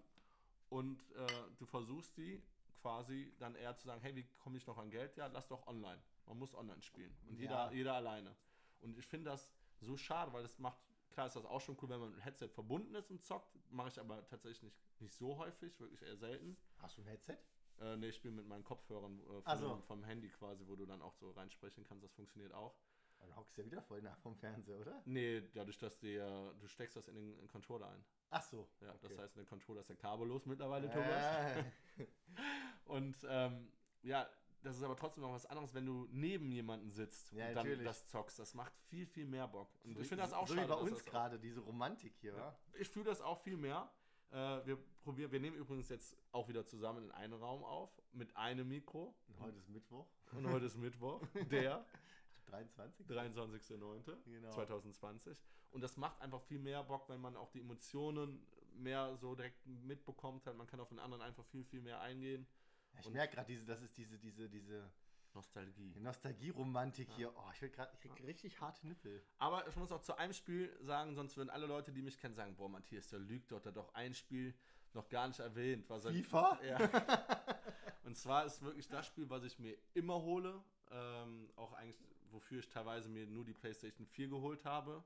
Und äh, du versuchst die quasi dann eher zu sagen, hey, wie komme ich noch an Geld? Ja, lass doch online. Man muss online spielen. Und jeder,
Ja.
jeder alleine. Und ich finde das so schade, weil das macht, klar ist das auch schon cool, wenn man mit dem Headset verbunden ist und zockt. Mache ich aber tatsächlich nicht, nicht so häufig, wirklich eher selten.
Hast du ein Headset?
Äh, nee, ich spiele mit meinen Kopfhörern äh,
Ach
von,
so.
dem- vom Handy quasi, wo du dann auch so reinsprechen kannst. Das funktioniert auch.
Dann hockst du ja wieder voll nach vom Fernseher, oder?
Nee, dadurch, dass der, du steckst das in den Controller ein.
Ach so.
Ja, das
okay.
heißt, der Controller ist ja kabellos mittlerweile, Thomas.
Äh,
Und ähm, ja, das ist aber trotzdem noch was anderes, wenn du neben jemanden sitzt
Ja,
und dann
natürlich.
das zockst. Das macht viel, viel mehr Bock. Und
so
ich finde das auch
so
schade.
wie bei uns
das
gerade, diese Romantik hier,
Ja.
wa?
Ich fühle das auch viel mehr. Äh, wir probieren, wir nehmen übrigens jetzt auch wieder zusammen in einen Raum auf mit einem Mikro.
Und heute ist Mittwoch,
Und heute ist Mittwoch, der
23.
23.09.
Genau.
2020. Und das macht einfach viel mehr Bock, wenn man auch die Emotionen mehr so direkt mitbekommt. Halt, man kann auf den anderen einfach viel, viel mehr eingehen.
Ja, ich merke gerade, diese, das ist diese, diese, diese
Nostalgie.
Nostalgie-Romantik hier. Oh, ich, will grad, ich krieg richtig harte Nippel.
Aber ich muss auch zu einem Spiel sagen, sonst würden alle Leute, die mich kennen, sagen: Boah, Matthias, der lügt doch, der hat doch ein Spiel noch gar nicht erwähnt. Was er-
FIFA?
Ja. Und zwar ist wirklich das Spiel, was ich mir immer hole. Ähm, auch eigentlich, wofür ich teilweise mir nur die PlayStation 4 geholt habe,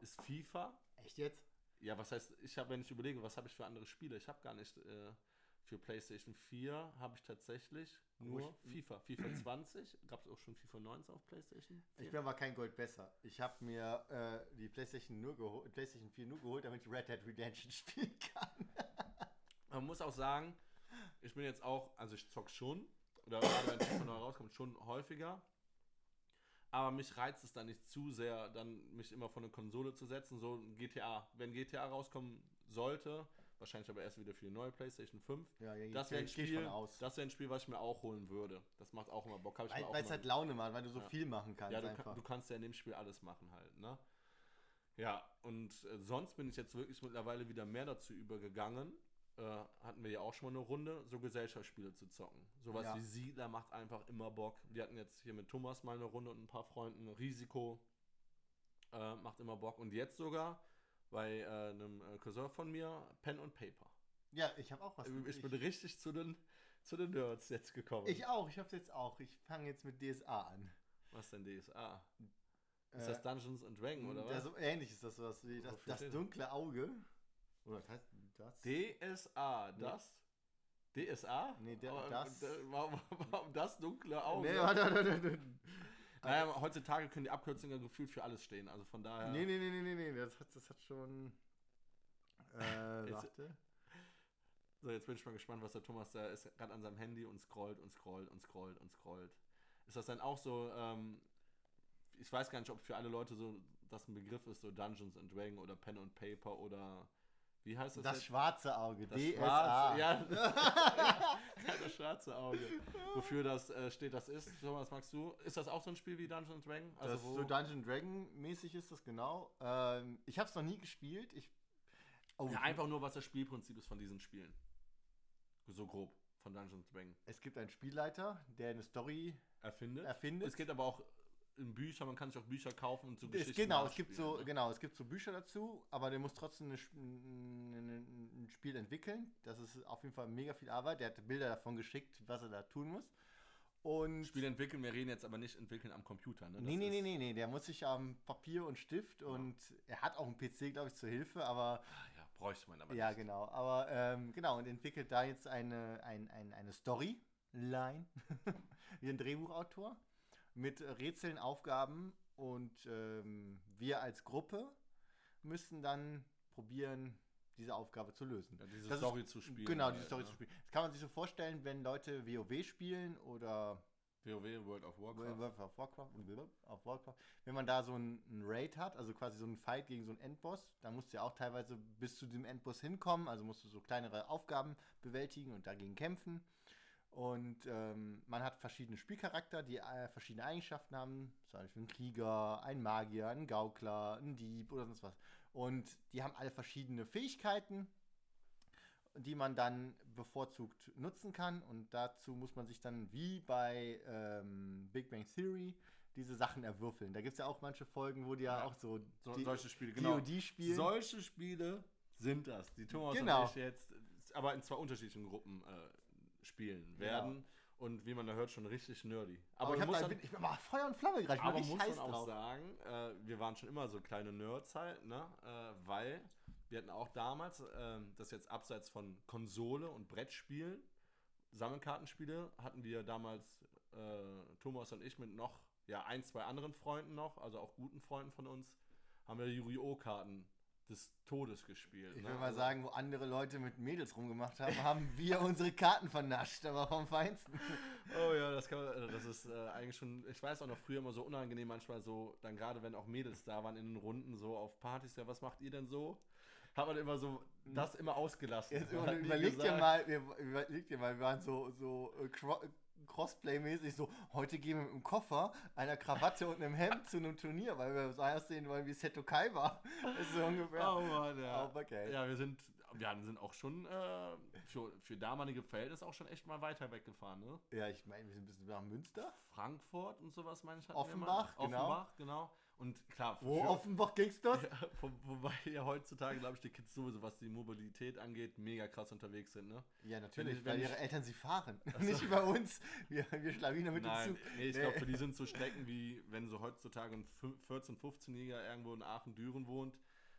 ist FIFA.
Echt jetzt?
Ja, was heißt, ich habe, wenn ich überlege, was habe ich für andere Spiele? Ich habe gar nicht äh, für PlayStation 4 habe ich tatsächlich nur FIFA. FIFA 20. Gab es auch schon FIFA 19 auf PlayStation?
Ich bin aber kein Gold besser. Ich habe mir äh, die PlayStation, nur PlayStation 4 nur geholt, damit ich Red Dead Redemption spielen kann.
Man muss auch sagen, ich bin jetzt auch, also ich zock schon, oder gerade wenn FIFA neu rauskommt, schon häufiger. Aber mich reizt es dann nicht zu sehr, dann mich immer vor eine Konsole zu setzen. So ein GTA, wenn GTA rauskommen sollte, wahrscheinlich aber erst wieder für die neue PlayStation 5.
Ja, ja,
Das wäre ein, Spiel,
von
das wär ein Spiel, was ich mir auch holen würde. Das macht auch immer Bock.
Weil es halt Laune macht, weil du so
Ja.
viel machen kannst
ja, du, kann, du kannst ja in dem Spiel alles machen halt, ne? Ja, und äh, sonst bin ich jetzt wirklich mittlerweile wieder mehr dazu übergegangen. Äh, hatten wir ja auch schon mal eine Runde, so Gesellschaftsspiele zu zocken. Sowas
Ja.
wie Siedler macht einfach immer Bock. Wir hatten jetzt hier mit Thomas mal eine Runde und ein paar Freunden. Risiko äh, macht immer Bock. Und jetzt sogar bei äh, einem äh, Cousin von mir Pen und Paper.
ja, ich habe auch was.
Ich, bin richtig zu den, zu den Nerds jetzt gekommen.
ich auch, ich habe es jetzt auch. Ich fange jetzt mit DSA an.
Was denn DSA? Ist
Äh,
das Dungeons and Dragons oder
Ja,
was?
so ähnlich ist das was wie das,
Wofür
das
das?
dunkle Auge. Oder was heißt das?
DSA, das? DSA?
Nee, der-
Aber,
das-
Warum, warum das dunkle Auge?
Nee, warte, warte, warte.
naja, heutzutage können die Abkürzungen gefühlt für alles stehen. Also von daher.
Nee, nee, nee, nee, nee, nee, das hat, das hat schon. Äh, warte.
So, jetzt bin ich mal gespannt, was der Thomas da ist. Gerade an seinem Handy und scrollt und scrollt und scrollt und scrollt. Ist das dann auch so, ähm, ich weiß gar nicht, ob für alle Leute so das ein Begriff ist, so Dungeons and Dragons oder Pen and Paper oder wie heißt das?
Das
jetzt?
schwarze Auge,
Das
DSA.
schwarze, ja. das schwarze Auge. Wofür das äh, steht, das ist. Thomas, magst du? Ist das auch so ein Spiel wie Dungeons and Dragons?
das so Dungeon Dragon mäßig ist das genau. Ähm, ich habe es noch nie gespielt. Ich, oh,
ja, einfach nur, was das Spielprinzip ist von diesen Spielen. So grob von Dungeons and Dragons.
Es gibt einen Spielleiter, der eine Story
Erfindet.
erfindet.
Es geht aber auch in Büchern, man kann sich auch Bücher kaufen und so
Es,
Geschichten
genau, es gibt so,
ne?
genau, es gibt so Bücher dazu, aber der muss trotzdem eine, ein, ein, Spiel entwickeln. Das ist auf jeden Fall mega viel Arbeit. Der hat Bilder davon geschickt, was er da tun muss. Und
Spiel entwickeln, wir reden jetzt aber nicht entwickeln am Computer, ne? Das
nee, nee, nee, nee, nee, der muss sich am Papier und Stift und er hat auch einen PC, glaube ich, zur Hilfe, aber
Ah, Ja, bräuchte man aber
ja,
nicht.
genau, aber ähm, genau und entwickelt da jetzt eine, ein, ein, eine Storyline wie ein Drehbuchautor mit Rätseln, Aufgaben und ähm, wir als Gruppe müssen dann probieren, diese Aufgabe zu lösen.
Ja, diese
Das ist-
Story zu spielen.
Genau,
halt,
diese Story
ne?
zu spielen. Das kann man sich so vorstellen, wenn Leute WoW spielen oder
WoW, World of Warcraft.
World of Warcraft, auf Warcraft. Wenn man da so einen, einen Raid hat, also quasi so einen Fight gegen so einen Endboss, dann musst du ja auch teilweise bis zu dem Endboss hinkommen, also musst du so kleinere Aufgaben bewältigen und dagegen kämpfen. Und ähm, man hat verschiedene Spielcharakter, die äh, verschiedene Eigenschaften haben, zum Beispiel ein Krieger, ein Magier, ein Gaukler, ein Dieb oder sonst was. Und die haben alle verschiedene Fähigkeiten, die man dann bevorzugt nutzen kann. Und dazu muss man sich dann wie bei ähm, Big Bang Theory diese Sachen erwürfeln. Da gibt es ja auch manche Folgen, wo die ja,
Ja.
auch so,
So,
die,
solche Spiele, genau.
DOD spielen.
Solche Spiele sind das, die Thomas
Genau.
und ich jetzt, aber in zwei unterschiedlichen Gruppen äh, spielen werden. Und wie man da hört, schon richtig nerdy.
aber ich, hab
muss
da,
dann-
bin, ich bin mal Feuer und Flamme gerade. Ich bin
Aber
richtig
muss man auch
drauf.
sagen, äh, wir waren schon immer so kleine Nerds halt, ne? Äh, weil wir hatten auch damals, ähm, das jetzt abseits von Konsole und Brettspielen, Sammelkartenspiele, hatten wir damals äh, Thomas und ich mit noch ja, ein, zwei anderen Freunden noch, also auch guten Freunden von uns, haben wir Yu-Gi-Oh! Karten des Todes gespielt.
Ich
ne?
will mal
Also-
sagen, wo andere Leute mit Mädels rumgemacht haben, haben wir unsere Karten vernascht, aber vom Feinsten.
Oh ja, das, kann, man- das ist äh, eigentlich schon, ich weiß auch noch früher immer so unangenehm, manchmal so, dann gerade wenn auch Mädels da waren in den Runden, so auf Partys, ja, was macht ihr denn so? Hat man immer so das immer ausgelassen.
Jetzt, überleg dir mal, wir, überleg dir mal, wir waren so, so äh, Cro Crossplay-mäßig, so, heute gehen wir mit einem Koffer, einer Krawatte und einem Hemd zu einem Turnier, weil wir so aussehen wollen wie Seto Kaiba. Das ist so ungefähr.
Oh Mann, ja.
Aber okay.
Ja, wir sind, wir sind auch schon äh, für, für damalige Verhältnisse auch schon echt mal weiter weggefahren, ne?
Ja, ich meine, wir sind ein bisschen nach Münster.
Frankfurt und sowas, meine ich.
Offenbach, genau.
Offenbach, genau. Und klar,
Wo
für-
Offenbach ging's das?
Ja, wo, wobei ja heutzutage, glaube ich, die Kids sowieso, was die Mobilität angeht, mega krass unterwegs sind, ne?
Ja, natürlich,
Wenn
weil
ich-
ihre Eltern sie fahren.
so.
Nicht bei uns. Wir, wir Schlawiner mit
Nein,
dem Zug.
nee, ich
Nee.
glaube, für die sind so Strecken wie, wenn so heutzutage ein fün- 14-, 15-Jähriger irgendwo in Aachen-Düren wohnt,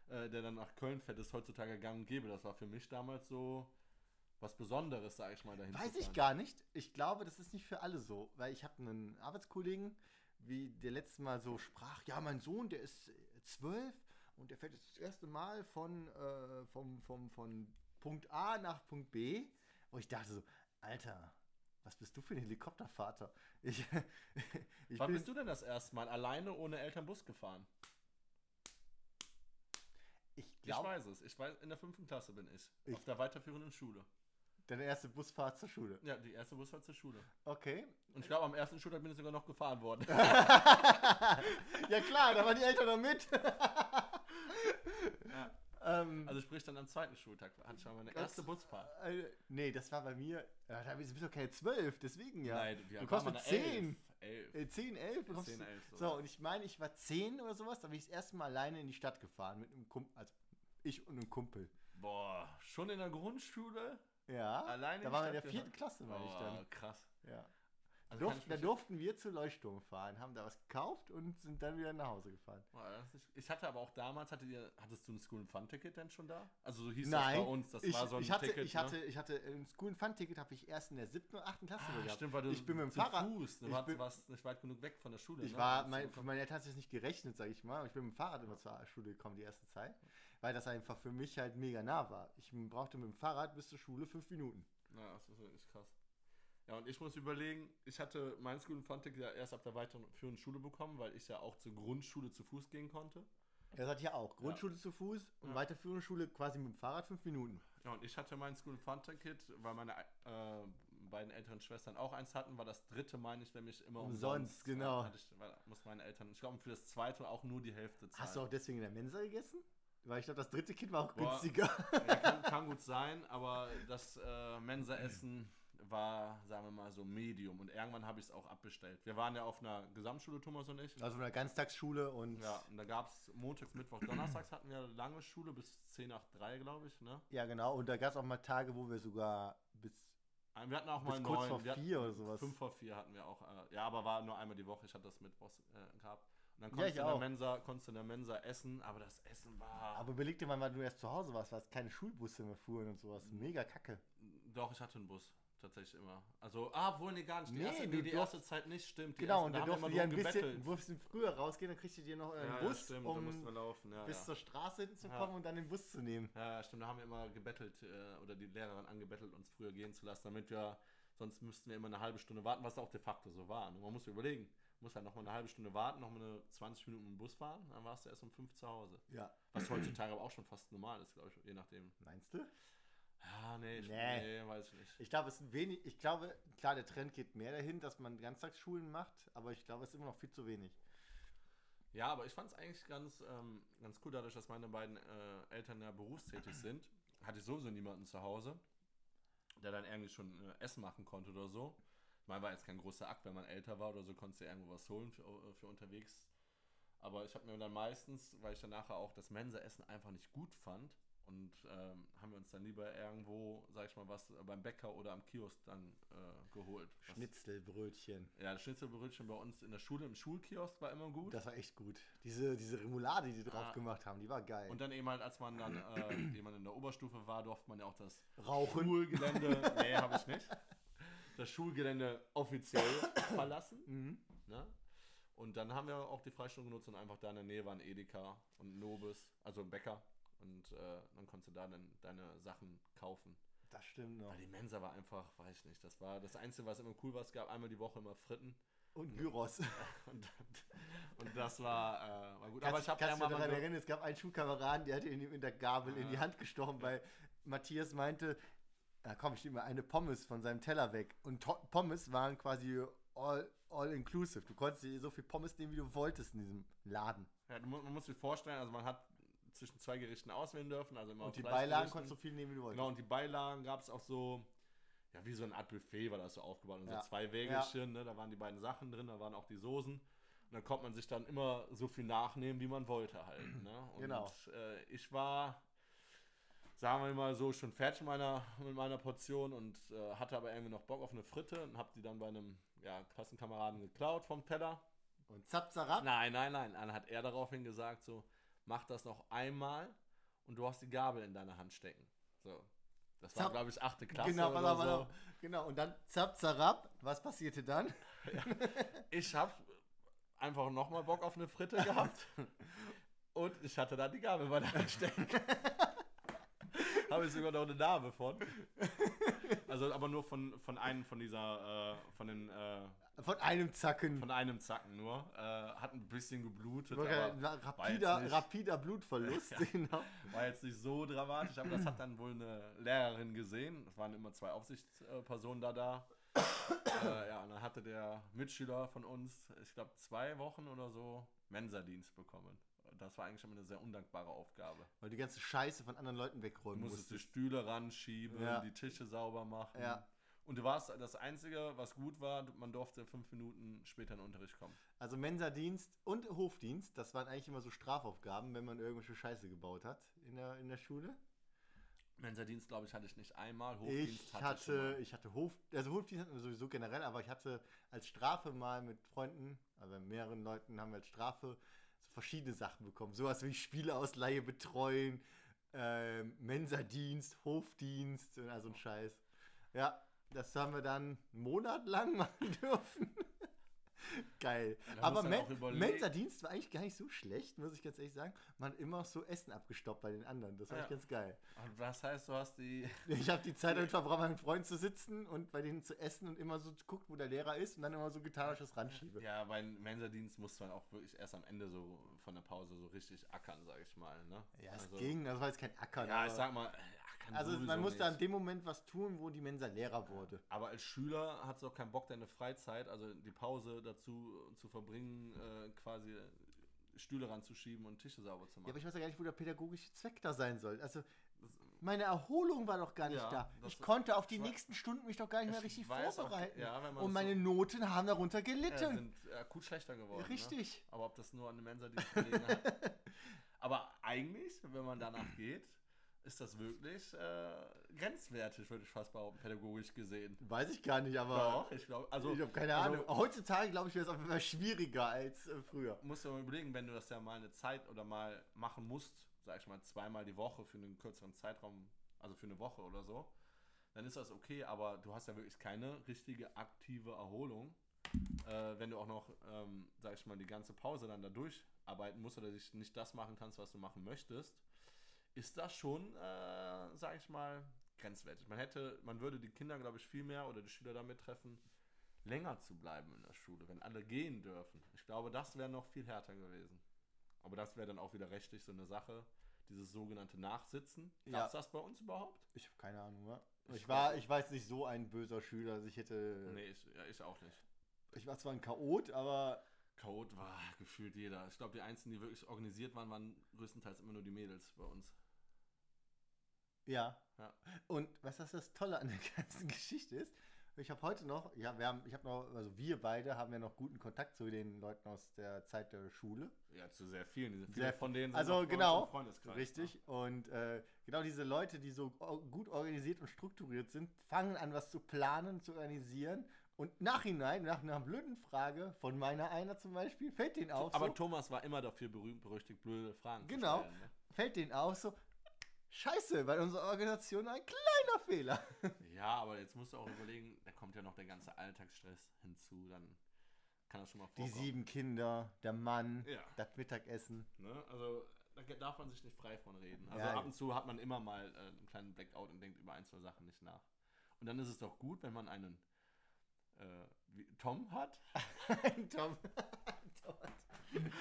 äh, der dann nach Köln fährt, ist heutzutage gang und gäbe. Das war für mich damals so, was Besonderes, sag ich mal, dahin
Weiß ich gar nicht. Ich glaube, das ist nicht für alle so, weil ich habe einen Arbeitskollegen, wie der letzte Mal so sprach, ja, mein Sohn, der ist äh, zwölf und der fährt jetzt das erste Mal von, äh, vom, vom, von Punkt A nach Punkt B. Und ich dachte so, Alter, was bist du für ein Helikoptervater? Ich, ich
Wann
bin,
bist du denn das erste Mal alleine ohne Eltern Bus gefahren?
ich
Ich
glaube,
weiß es. Ich weiß, in der fünften Klasse bin ich.
Ich-
auf der weiterführenden Schule.
Deine erste Busfahrt zur Schule.
Ja, die erste Busfahrt zur Schule.
Okay.
Und ich glaube, am ersten Schultag bin ich sogar noch gefahren worden.
ja klar, da waren die Eltern noch mit.
Ja.
ähm,
Also sprich dann am zweiten Schultag hatte ich mal meine erste Busfahrt.
Äh, nee, das war bei mir. Ja, da bist du doch keine 12, deswegen ja.
Nein, wir
du kommst mit 10.
Elf.
Äh, 10, 11. du kommst
10,
du-
11, so.
so, und ich meine, ich war 10 oder sowas, da bin ich das erste Mal alleine in die Stadt gefahren mit einem Kumpel. Also ich und einem Kumpel.
Boah, schon in der Grundschule?
Ja.
Alleine
da waren wir in der vierten? Klasse, meine ich dann.
Boah, krass.
Ja.
Also ich
da durften wir zu Leuchtturm fahren, haben da was gekauft und sind dann wieder nach Hause gefahren.
Ich hatte aber auch damals, hattet ihr, hattest du ein School Fun Ticket denn schon da? Also so hieß
Nein,
das bei uns, das
ich,
war so ein
ich hatte,
Ticket.
ich
ne?
hatte, ich hatte ein School Fun Ticket habe ich erst in der siebten oder achten Klasse
Ah,
gehabt.
stimmt, weil du
ich bin mit dem Fahrrad.
Fuß, du
ich
warst,
bin-
warst nicht weit genug weg von der Schule.
Ich
ne?
war, mein,
du
für meine Eltern hat es nicht gerechnet, sage ich mal. Ich bin mit dem Fahrrad immer zur Schule gekommen die erste Zeit, weil das einfach für mich halt mega nah war. Ich brauchte mit dem Fahrrad bis zur Schule fünf Minuten.
Ja, das ist wirklich krass. Ja, und ich muss überlegen, ich hatte mein School Ticket ja erst ab der weiterführenden Schule bekommen, weil ich ja auch zur Grundschule zu Fuß gehen konnte.
Hatte ich ja auch. Grundschule zu Fuß und
Ja.
weiterführende Schule quasi mit dem Fahrrad fünf Minuten.
Ja, und ich hatte mein School Fun Ticket, weil meine äh, beiden älteren Schwestern auch eins hatten, war das dritte, meine ich, nämlich immer
Umsonst,
umsonst.
genau.
Ja, ich, weil, muss meine Eltern, ich glaube, für das zweite auch nur die Hälfte zahlen.
Hast du auch deswegen in der Mensa gegessen? Weil ich glaube, das dritte Kind war auch
Boah.
günstiger.
Ja, kann, kann gut sein, aber das äh, Mensa-Essen war, sagen wir mal, so Medium. Und irgendwann habe ich es auch abbestellt. Wir waren ja auf einer Gesamtschule, Thomas und ich.
Also in der Ganztagsschule und
Ja, und da gab es montags, Mittwoch, Donnerstags hatten wir lange Schule bis 10 nach 3, glaube ich. Ne?
ja genau. Und da gab es auch mal Tage, wo wir sogar bis,
Wir hatten auch mal
bis kurz
neun.
vor vier oder sowas.
Fünf vor vier hatten wir auch. Äh, ja, aber war nur einmal die Woche. Ich hatte das Mittwochs äh, gehabt. Und dann
Ja,
konntest,
ich
du in der. Mensa, konntest du in der Mensa essen, aber das Essen war.
Aber überleg dir mal, weil du erst zu Hause warst, weil es keine Schulbusse mehr fuhren und sowas. Mega kacke.
Doch, ich hatte einen Bus. Tatsächlich immer. Also, ah, obwohl, nee, gar nicht. Die,
Nee,
erste, nee, die erste Zeit nicht, stimmt. Die
Genau,
erste,
und da
wir
durften die ein bisschen, bisschen früher rausgehen, dann kriegst du dir noch einen
Ja,
Bus,
ja, stimmt, da mussten wir
um
laufen. Ja,
bis
ja.
zur Straße hinzukommen
Ja.
und dann den Bus zu nehmen.
Ja, ja, stimmt, da haben wir immer gebettelt äh, oder die Lehrerin angebettelt, uns früher gehen zu lassen, damit wir, sonst müssten wir immer eine halbe Stunde warten, was auch de facto so war. Und man muss überlegen, man muss halt nochmal eine halbe Stunde warten, nochmal eine 20 Minuten dem Bus fahren, dann warst du erst um 5 zu Hause.
Ja.
Was heutzutage aber auch schon fast normal ist, glaube ich, je nachdem.
Meinst du?
Ja, nee, ich,
Nee.
nee. weiß ich nicht.
Ich glaube, es ist wenig, ich glaube, klar, der Trend geht mehr dahin, dass man Ganztagsschulen macht, aber ich glaube, es ist immer noch viel zu wenig.
Ja, aber ich fand es eigentlich ganz, ähm, ganz cool, dadurch, dass meine beiden äh, Eltern ja berufstätig sind, hatte ich sowieso niemanden zu Hause, der dann irgendwie schon äh, Essen machen konnte oder so. Meine, war jetzt kein großer Akt, wenn man älter war oder so, konntest du irgendwo was holen für, äh, für unterwegs. Aber ich habe mir dann meistens, weil ich dann nachher auch das Mensa-Essen einfach nicht gut fand, und ähm, haben wir uns dann lieber irgendwo, sag ich mal, was beim Bäcker oder am Kiosk dann äh, geholt. Was-
Schnitzelbrötchen.
Ja, das Schnitzelbrötchen bei uns in der Schule, im Schulkiosk war immer gut.
Das war echt gut. Diese, diese Remoulade, die die drauf
Ah.
gemacht haben, die war geil.
Und dann eben halt, als man dann äh, jemand in der Oberstufe war, durfte man ja auch das
Rauchen.
Schulgelände, nee, habe ich nicht, das Schulgelände offiziell verlassen.
Mhm.
Ne? Und dann haben wir auch die Freistunde genutzt und einfach da in der Nähe waren Edeka und Nobis, also ein Bäcker. Und äh, dann konntest du da dann deine Sachen kaufen.
Das stimmt noch.
Weil die Mensa war einfach, weiß ich nicht, das war das Einzige, was immer cool war. Es gab einmal die Woche immer Fritten.
Und Gyros.
Und, und das war, äh, war gut.
Kannst,
Aber ich habe ja mal
daran erinnern, es gab einen Schulkameraden, der hat ihn in der Gabel in die
Ja.
Hand gestochen, weil Matthias meinte, da komm, ich nehme mal eine Pommes von seinem Teller weg. Und Pommes waren quasi all, all inclusive. Du konntest dir so viel Pommes nehmen, wie du wolltest in diesem Laden.
Ja, man muss sich vorstellen, also man hat zwischen zwei Gerichten auswählen dürfen, also immer
Und die. Beilagen konntest du so viel nehmen, wie du wolltest.
Genau, und die Beilagen gab es auch so, ja, wie so eine Art Buffet war das so aufgebaut. Und
Ja.
so zwei Wägelchen, ne, da waren die beiden Sachen drin, da waren auch die Soßen. Und dann konnte man sich dann immer so viel nachnehmen, wie man wollte halt. Ne? Und
Genau.
äh, ich war, sagen wir mal so, schon fertig mit meiner, mit meiner Portion und äh, hatte aber irgendwie noch Bock auf eine Fritte und habe die dann bei einem ja, Klassenkameraden geklaut vom Teller.
Und zap, zarab.
Nein, nein, nein. Dann hat er daraufhin gesagt, so, mach das noch einmal und du hast die Gabel in deiner Hand stecken. So. Das war, glaube ich, achte Klasse
Genau,
oder so.
genau. Und dann zap, zarab. Was passierte dann? Dann?
Ich habe einfach nochmal Bock auf eine Fritte gehabt. Und ich hatte dann die Gabel bei der Anstecken. Habe ich sogar noch eine Narbe von. Also aber nur von, von einem von dieser, äh, von den, äh,
Von einem Zacken.
von einem Zacken nur. Äh, hat ein bisschen geblutet, jetzt
rapider,
nicht-
rapider Blutverlust. Genau.
war jetzt nicht so dramatisch. Aber das hat dann wohl eine Lehrerin gesehen. Es waren immer zwei Aufsichtspersonen da da. äh, ja, und dann hatte der Mitschüler von uns, ich glaube, zwei Wochen oder so Mensa-Dienst bekommen. Das war eigentlich immer eine sehr undankbare Aufgabe.
Weil die ganze Scheiße von anderen Leuten
Du
wegräumen
musstest die
musstest.
Stühle ranschieben,
Ja.
die Tische sauber machen.
Ja.
Und du warst das Einzige, was gut war, man durfte fünf Minuten später in den Unterricht kommen.
Also Mensa-Dienst und Hofdienst, das waren eigentlich immer so Strafaufgaben, wenn man irgendwelche Scheiße gebaut hat in der, in der Schule.
Mensa-Dienst, glaube ich, hatte ich nicht einmal. Hofdienst
Ich
schon
hatte,
mal.
ich hatte Hof, also Hofdienst hatten wir sowieso generell, aber ich hatte als Strafe mal mit Freunden, also mit mehreren Leuten haben wir als Strafe so verschiedene Sachen bekommen. Sowas wie Spieleausleihe betreuen, ähm, Mensa-Dienst, Hofdienst und also ein Scheiß. Ja, das haben wir dann einen Monat lang machen dürfen. Geil. Aber Mensa-Dienst war eigentlich gar nicht so schlecht, muss ich ganz ehrlich sagen. Man hat immer so Essen abgestoppt bei den anderen. Das war
Ja.
echt ganz geil.
Und was heißt, du hast die.
Ich habe die Zeit damit verbracht, mit Freunden zu sitzen und bei denen zu essen und immer so guckt, wo der Lehrer ist und dann immer so ich das ranschiebe.
Ja, bei Mensa-Dienst musste man auch wirklich erst am Ende so von der Pause so richtig ackern, sag ich mal. Ne?
Ja, es
also,
ging, das war jetzt kein Ackern.
Ja, ich sag mal, äh, ackern
also man musste
nicht.
an dem Moment was tun, wo die Mensa Lehrer wurde.
Aber als Schüler hat es auch keinen Bock, deine Freizeit, also die Pause dazu zu verbringen, äh, quasi Stühle ranzuschieben und Tische sauber zu
Ja,
machen.
aber ich weiß ja gar nicht, wo der pädagogische Zweck da sein soll. Also meine Erholung war doch gar nicht
Ja,
da. Ich konnte auf die nächsten Stunden mich doch gar nicht mehr
Ich
richtig
weiß auch,
vorbereiten.
ja,
und meine
so-
Noten haben darunter
äh,
gelitten.
sind akut schlechter geworden. Ne?
Richtig.
Aber ob das nur an dem Mensa-Dienst gelegen hat. Aber eigentlich, wenn man danach geht, ist das wirklich äh, grenzwertig, würde ich fast behaupten, pädagogisch gesehen.
Weiß ich gar nicht, aber
Doch, ich glaube, also
ich habe keine
also-
Ahnung. Heutzutage, glaube ich, wäre es auf jeden Fall schwieriger als äh, früher.
musst du mal überlegen, wenn du das ja mal eine Zeit oder mal machen musst, sag ich mal zweimal die Woche für einen kürzeren Zeitraum, also für eine Woche oder so, dann ist das okay, aber du hast ja wirklich keine richtige aktive Erholung. Äh, wenn du auch noch, ähm, sag ich mal, die ganze Pause dann da durcharbeiten musst oder dich nicht das machen kannst, was du machen möchtest, ist das schon, äh, sag ich mal, grenzwertig. Man hätte, man würde die Kinder, glaube ich, viel mehr oder die Schüler damit treffen, länger zu bleiben in der Schule, wenn alle gehen dürfen. Ich glaube, das wäre noch viel härter gewesen. Aber das wäre dann auch wieder rechtlich so eine Sache, dieses sogenannte Nachsitzen. Gab es das bei uns überhaupt?
Ich habe keine Ahnung, wa?
Ich
war, ich war jetzt nicht so ein böser Schüler, also ich hätte.
Nee, ich, ja, ich auch nicht.
Ich war zwar ein Chaot, aber
Chaot war gefühlt jeder. Ich glaube, die Einzigen, die wirklich organisiert waren, waren größtenteils immer nur die Mädels bei uns.
Ja.
Ja.
Und was das, das Tolle an der ganzen Geschichte ist, ich habe heute noch, ja, wir haben, ich habe noch, also wir beide haben ja noch guten Kontakt zu den Leuten aus der Zeit der Schule.
Ja, zu sehr vielen. Diese
Sehr
viele von denen sind
also genau, Richtig.
Ne?
Und äh, genau diese Leute, die so gut organisiert und strukturiert sind, fangen an, was zu planen, zu organisieren. Und nachhinein, nach einer blöden Frage von meiner einer zum Beispiel, fällt denen auf,
Aber
so,
Thomas war immer dafür berühmt, berüchtigt, blöde Fragen
Genau.
zu stellen. Ne?
fällt denen auf, so, scheiße, bei unserer Organisation ein kleiner Fehler.
Ja, aber jetzt musst du auch überlegen, da kommt ja noch der ganze Alltagsstress hinzu, dann kann das schon mal
Die
vorkommen.
sieben Kinder, der Mann,
Ja.
das Mittagessen.
Ne? Also da darf man sich nicht frei von reden. Also
Ja,
ab und zu hat man immer mal äh, einen kleinen Blackout und denkt über ein, zwei Sachen nicht nach. Und dann ist es doch gut, wenn man einen äh, Tom hat,
Ein Tom. Tom.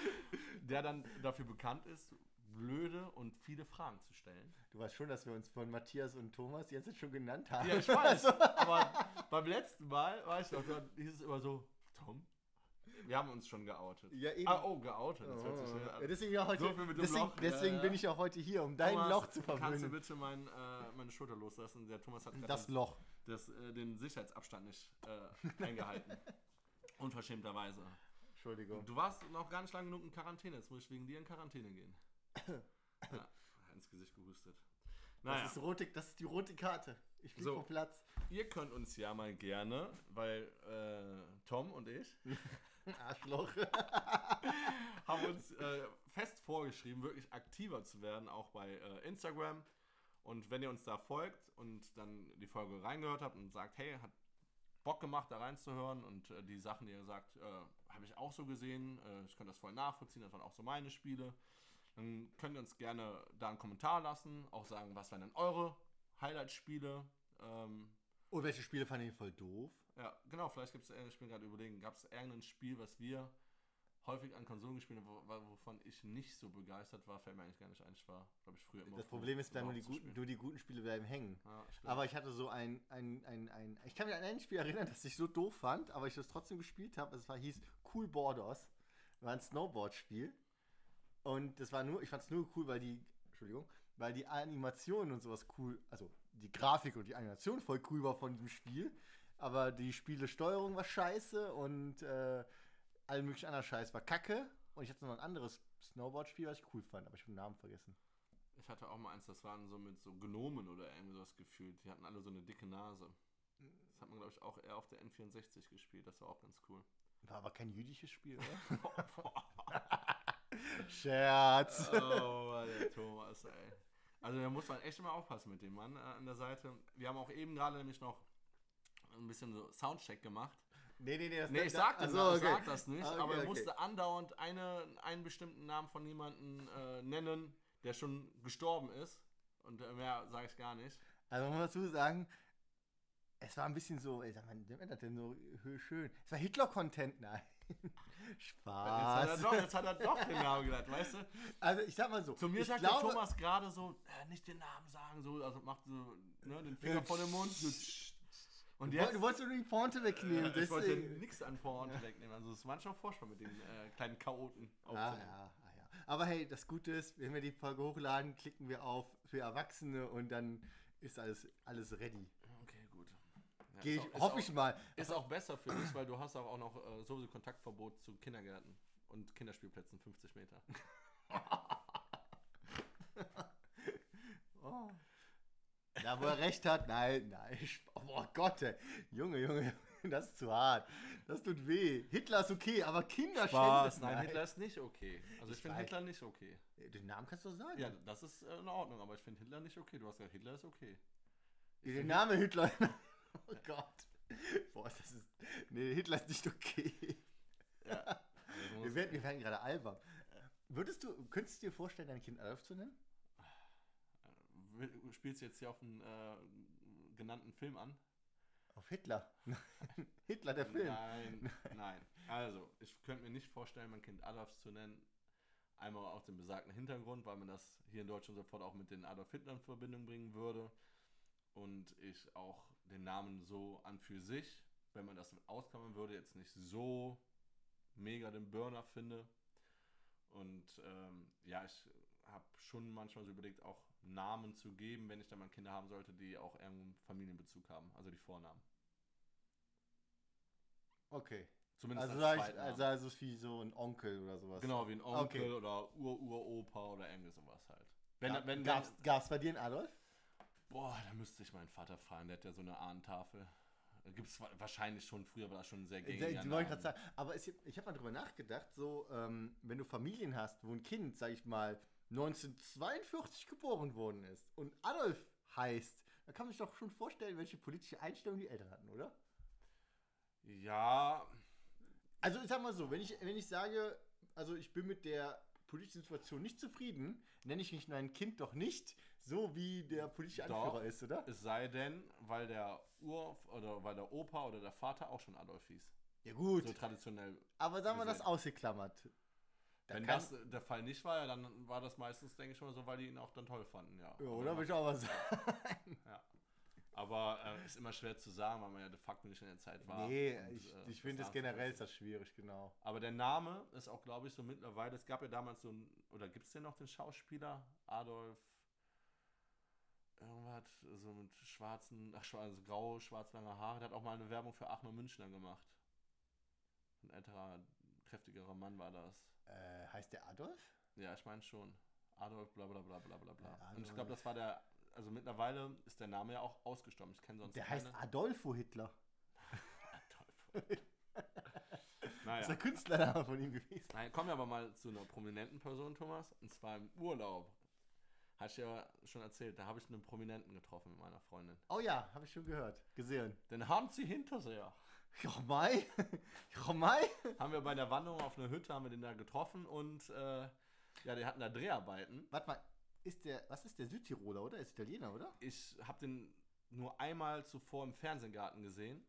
der dann dafür bekannt ist, blöde und viele Fragen zu stellen.
Du weißt schon, dass wir uns von Matthias und Thomas jetzt schon genannt haben.
Ja, ich weiß. aber beim letzten Mal, weißt du, da hieß es immer so, Tom? Wir haben uns schon geoutet.
Ja, eben.
Ah, oh, geoutet. Das hört sich so
Ja, deswegen heute,
So viel mit dem
deswegen,
Loch,
deswegen
ja,
bin ich auch heute hier, um dein
Thomas,
Loch zu
Kannst du
verwöhnen.
bitte mein, äh, meine Schulter loslassen? Der Thomas hat
Das Loch.
das, äh, den Sicherheitsabstand nicht äh, eingehalten. Unverschämterweise.
Entschuldigung.
Du warst noch gar nicht lange genug in Quarantäne. Jetzt muss ich wegen dir in Quarantäne gehen. Ja, ins Gesicht gehustet. Naja,
Das, ist rote, das ist die rote Karte. Ich fliege
So.
vom Platz.
ihr könnt uns ja mal gerne, weil äh, Tom und ich
Arschloch.
haben uns äh, fest vorgeschrieben, wirklich aktiver zu werden, auch bei äh, Instagram. Und wenn ihr uns da folgt und dann die Folge reingehört habt und sagt, hey, hat Bock gemacht, da reinzuhören und äh, die Sachen, die ihr sagt, äh, habe ich auch so gesehen, äh, ich kann das voll nachvollziehen, das waren auch so meine Spiele, dann könnt ihr uns gerne da einen Kommentar lassen, auch sagen, was wären denn eure Highlight-Spiele. Ähm,
Und welche Spiele fand ich voll doof?
ja, genau, vielleicht gibt es, ich bin gerade überlegen, gab es irgendein Spiel, was wir häufig an Konsolen gespielt haben, wo- wovon ich nicht so begeistert war, fällt mir eigentlich gar nicht ein. Ich war, glaube ich, früher immer
Das Problem ist, nur die, guten, nur die guten Spiele bleiben hängen.
Ja.
Aber ich hatte so ein, ein, ein, ein, ich kann mich an ein Spiel erinnern, das ich so doof fand, aber ich das trotzdem gespielt habe. Es war, hieß Cool Borders. War ein Snowboard-Spiel. Und das war nur, ich fand es nur cool, weil die, Entschuldigung, weil die Animationen und sowas cool, also die Grafik und die Animation voll cool war von diesem Spiel. Aber die Spielesteuerung war scheiße und äh, all möglichen anderen Scheiß war kacke. Und ich hatte noch ein anderes Snowboard-Spiel, was ich cool fand, aber ich habe den Namen vergessen.
Ich hatte auch mal eins, das waren so mit so Gnomen oder irgendwie sowas gefühlt. Die hatten alle so eine dicke Nase. Das hat man, glaube ich, auch eher auf der N64 gespielt. Das war auch ganz cool.
War aber kein jüdisches Spiel, oder? Scherz.
oh, der Thomas, ey. Also da muss man echt immer aufpassen mit dem Mann äh, an der Seite. Wir haben auch eben gerade nämlich noch ein bisschen so Soundcheck gemacht.
Nee, nee, nee, das
Nee, ich sag, das,
Achso,
ich sag das nicht,
Ah, okay,
aber er
okay.
musste andauernd eine, einen bestimmten Namen von jemandem äh, nennen, der schon gestorben ist. Und mehr sage ich gar nicht.
Also man muss dazu sagen, es war ein bisschen so, ey, sag mal, nennt das denn so hö- schön? Es war Hitler-Content, nein.
Jetzt hat,
Spaß.
doch, jetzt hat er doch den Namen genannt, weißt du?
Also ich sag mal so,
Zu mir sagt
glaube,
der Thomas gerade so, äh, nicht den Namen sagen, so, also macht so ne, den Finger vor den Mund. So, und
du,
jetzt,
du wolltest nur die Pointe wegnehmen,
äh, ich wollte nichts an Pointe wegnehmen. Also es ist manchmal furchtbar mit den äh, kleinen Chaoten.
Ah, ja, ah, ja. Aber hey, das Gute ist, wenn wir die Folge hochladen, klicken wir auf für Erwachsene und dann ist alles, alles ready.
Ja,
Geh ich, hoffe ich mal.
Ist auch besser für dich, weil du hast auch noch äh, sowieso Kontaktverbot zu Kindergärten und Kinderspielplätzen 50 Meter.
Oh. Da, wo er recht hat, nein, nein. Oh Gott, ey. Junge, Junge, das ist zu hart. Das tut weh. Hitler ist okay, aber Kinder
Spaß, nein, Hitler ist nicht okay. Also ich,
Ich
finde. Hitler nicht okay.
Den Namen kannst du sagen.
Ja, das ist äh, in Ordnung, aber ich finde Hitler nicht okay. Du hast gesagt, Hitler ist okay. Ich
Der Name Hitler. Oh Gott. Boah, das ist. Nee, Hitler ist nicht okay.
Ja. Also
Wir werden, wir werden gerade albern. Würdest du, könntest du dir vorstellen, dein Kind Adolf zu nennen?
Du spielst jetzt hier auf einen äh, genannten Film an?
Auf Hitler. Hitler, der Film.
Nein, nein. Also, ich könnte mir nicht vorstellen, mein Kind Adolf zu nennen. Einmal aus dem besagten Hintergrund, weil man das hier in Deutschland sofort auch mit den Adolf Hitler in Verbindung bringen würde. Und ich auch den Namen so an für sich, wenn man das ausklammern würde, jetzt nicht so mega den Burner finde. Und ähm, ja, ich habe schon manchmal so überlegt, auch Namen zu geben, wenn ich dann mal Kinder haben sollte, die auch irgendeinen Familienbezug haben, also die Vornamen.
Okay.
Zumindest
Also,
als
ich, also, also ist wie so ein Onkel oder sowas.
Genau, wie ein Onkel
Okay.
oder Ur-Uropa oder irgendwie sowas halt. Wenn,
Gab,
wenn, wenn,
gab's, gab's bei dir einen Adolf?
Boah, da müsste ich meinen Vater fragen, der hat ja so eine Ahnentafel. Gibt es wahrscheinlich schon früher, war das schon sehr
Die
gängiger
wollte gerade sagen. Aber es, ich habe mal drüber nachgedacht, so, ähm, wenn du Familien hast, wo ein Kind, sag ich mal, 1942 geboren worden ist und Adolf heißt, da kann man sich doch schon vorstellen, welche politische Einstellung die Eltern hatten, oder?
Ja,
Also ich sag mal so, wenn ich, wenn ich sage, also ich bin mit der politischen Situation nicht zufrieden, nenne ich nicht mein Kind doch nicht so, wie der politische
Doch.
Anführer ist, oder?
es sei denn, weil der Ur- oder weil der Opa oder der Vater auch schon Adolf hieß.
Ja gut,
So traditionell.
aber sagen wir das ausgeklammert. Da
Wenn das der Fall nicht war, ja, dann war das meistens, denke ich schon so, weil die ihn auch dann toll fanden, ja.
ja, oder? Will ich auch was sagen.
Ja. Aber äh, ist immer schwer zu sagen, weil man ja de facto nicht in der Zeit war.
Nee,
und,
ich,
äh,
ich finde es generell ist das schwierig, genau.
Aber der Name ist auch, glaube ich, so mittlerweile. Es gab ja damals so ein, oder gibt es denn noch den Schauspieler Adolf? Irgendwas, so mit schwarzen, ach, also grau, schwarz-lange Haare. Der hat auch mal eine Werbung für Achner Münchner gemacht. Ein älterer, kräftigerer Mann war das.
Äh, heißt der Adolf?
Ja, ich meine schon. Adolf, bla bla bla bla bla bla.
Ja,
Und ich glaube, das war der, also mittlerweile ist der Name ja auch ausgestorben. Ich kenne sonst
Der
keine.
heißt Adolfo Hitler.
Adolf.
Das ist
naja.
der Künstlername von ihm gewesen.
Nein, kommen wir aber mal zu einer prominenten Person, Thomas. Und zwar im Urlaub Hatte ich ja schon erzählt, da habe ich einen Prominenten getroffen mit meiner Freundin.
Oh ja, habe ich schon gehört. Gesehen.
Den Hansi Hinterseher.
Ja, Mai. Ja, Mai.
Haben wir bei der Wanderung auf einer Hütte, haben wir den da getroffen und äh, ja, die hatten da Dreharbeiten.
Warte mal, ist der, was ist der Südtiroler, oder? Ist Italiener, oder?
Ich habe den nur einmal zuvor im Fernsehgarten gesehen.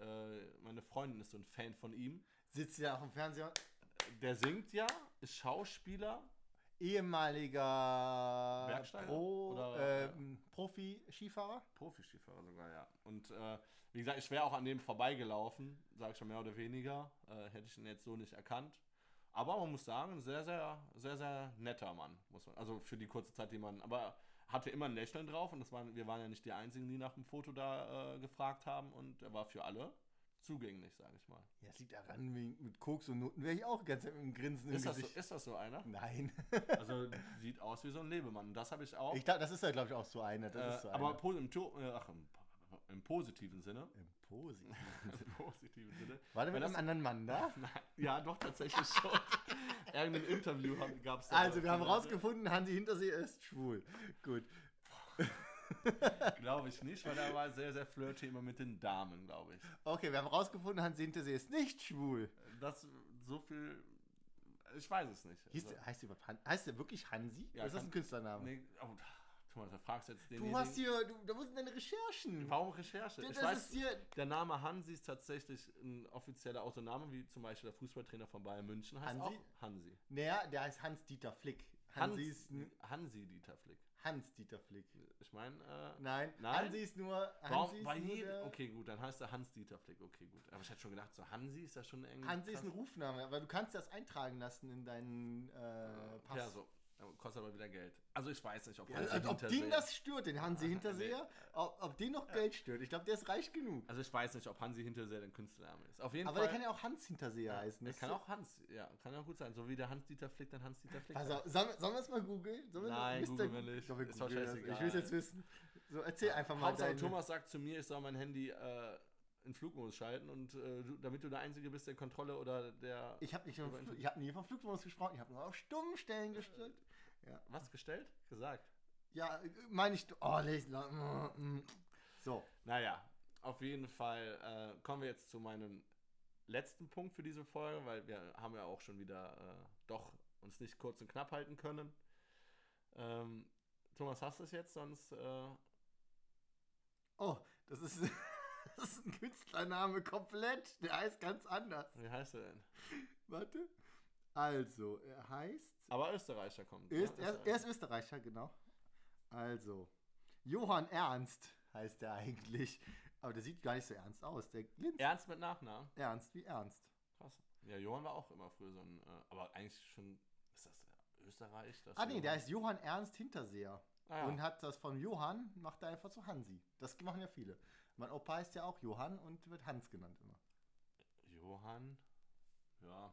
Äh, meine Freundin ist so ein Fan von ihm.
Sitzt ja auch im Fernseher.
Der singt ja, ist Schauspieler.
Ehemaliger
Bergsteiger?
Pro,
Oder-
ähm, Profi-Skifahrer.
Profiskifahrer sogar, ja. Und äh, wie gesagt, ich wäre auch an dem vorbeigelaufen, sag ich schon mehr oder weniger. Äh, hätte ich ihn jetzt so nicht erkannt. Aber man muss sagen, sehr, sehr, sehr, sehr netter Mann, muss man. Also für die kurze Zeit, die man. Aber hatte immer ein Lächeln drauf und das waren, wir waren ja nicht die einzigen, die nach dem Foto da äh, gefragt haben und er war für alle zugänglich, sage ich mal.
Ja, das liegt daran, mit Koks und Noten wäre ich auch ganz mit einem Grinsen im
Ist das, so,
Gesicht.
ist das so einer?
Nein.
Also sieht aus wie so ein Lebemann. Und das habe ich auch.
Ich glaube, das ist ja, glaube ich, auch so einer.
Äh,
so
aber
einer.
po- im, äh, ach, im, im positiven Sinne.
Im Positiven.
Im positiven Sinne.
War der mit einem anderen Mann da?
Ja, doch, tatsächlich schon. Irgendein Interview gab es
Also, wir haben rausgefunden, Hansi Hintersee ist schwul. Gut.
Glaube ich nicht, weil er war sehr, sehr flirty immer mit den Damen, glaube ich.
Okay, wir haben rausgefunden, Hansi Hintersee ist nicht schwul.
Das so viel. Ich weiß es nicht.
Hieß,
Also,
heißt, der überhaupt heißt der wirklich Hansi?
Ja,
ist das ein Künstlername?
nee, oh, Thomas, da fragst du jetzt den.
du hast hier, du, da wurden deine Recherchen.
Warum Recherche?
Das
Ich
ist
weiß,
hier.
der Name Hansi ist tatsächlich ein offizieller Autoname, wie zum Beispiel der Fußballtrainer von Bayern München heißt
Hansi?
auch Hansi.
Naja, der heißt Hans-Dieter Flick. Hansi
Hans,
ist
Hansi Dieter Flick.
Hans-Dieter Flick.
Ich meine, äh,
Nein,
Nein?
Hansi ist nur.
Warum,
Hansi ist
bei
nur
okay, gut, dann heißt er Hans-Dieter Flick. Okay, gut. Aber ich hätte schon gedacht, so Hansi ist ja schon irgendwie.
Hansi ist
krass.
ein Rufname, aber du kannst das eintragen lassen in deinen äh, Pass.
Ja, so. Kostet aber wieder Geld. Also ich weiß nicht, ob
Ja,
Hansi
also, ob den das stört, den Hansi
Ah,
Hinterseher, ob, ob den noch Geld stört. Ich glaube, der ist reich genug.
Also ich weiß nicht, ob Hansi Hinterseher ein Künstlername ist. Auf jeden
Aber
Fall.
der kann ja auch Hans Hinterseher heißen.
der kann
ist-
auch Hans, ja, kann ja gut sein. So wie der Hans-Dieter Flick, dann Hans-Dieter Flick.
Auf, sollen, sollen wir es mal googeln?
Nein,
Mr.
googeln wir nicht.
Doch, wir
Ist doch scheißegal.
Ich will es jetzt wissen. So, erzähl einfach mal
Hauptsache,
deine...
Thomas sagt zu mir, ich soll mein Handy äh, in Flugmodus schalten und äh, du, damit du der Einzige bist, der Kontrolle oder der.
Ich habe nicht ich hab nie vom Flugmodus gesprochen, ich habe nur auf Stummstellen gestellt.
Was gestellt? Gesagt.
Ja, meine ich... Oh, mm, So,
Naja, auf jeden Fall äh, kommen wir jetzt zu meinem letzten Punkt für diese Folge, weil wir haben ja auch schon wieder äh, doch uns nicht kurz und knapp halten können. Ähm, Thomas, hast du es jetzt? Sonst äh,
oh, das ist, das ist ein Künstlername komplett. Der heißt ganz anders.
wie heißt er denn?
Warte. Also, er heißt...
Aber Österreicher kommt.
Öst,
ne?
er, er ist Österreicher, genau. Also, Johann Ernst heißt er eigentlich. Aber der sieht gar nicht so ernst aus. Der glinst
Ernst mit Nachnamen.
ernst wie ernst.
Krass. Ja, Johann war auch immer früher so ein. Äh, aber eigentlich schon. Ist das Österreich? Das
Ah nee,
Johann?
der heißt Johann Ernst Hinterseher.
Ah, ja.
Und hat das von Johann, macht er einfach zu Hansi. Das machen ja viele. Mein Opa heißt ja auch Johann und wird Hans genannt immer.
Johann. Ja.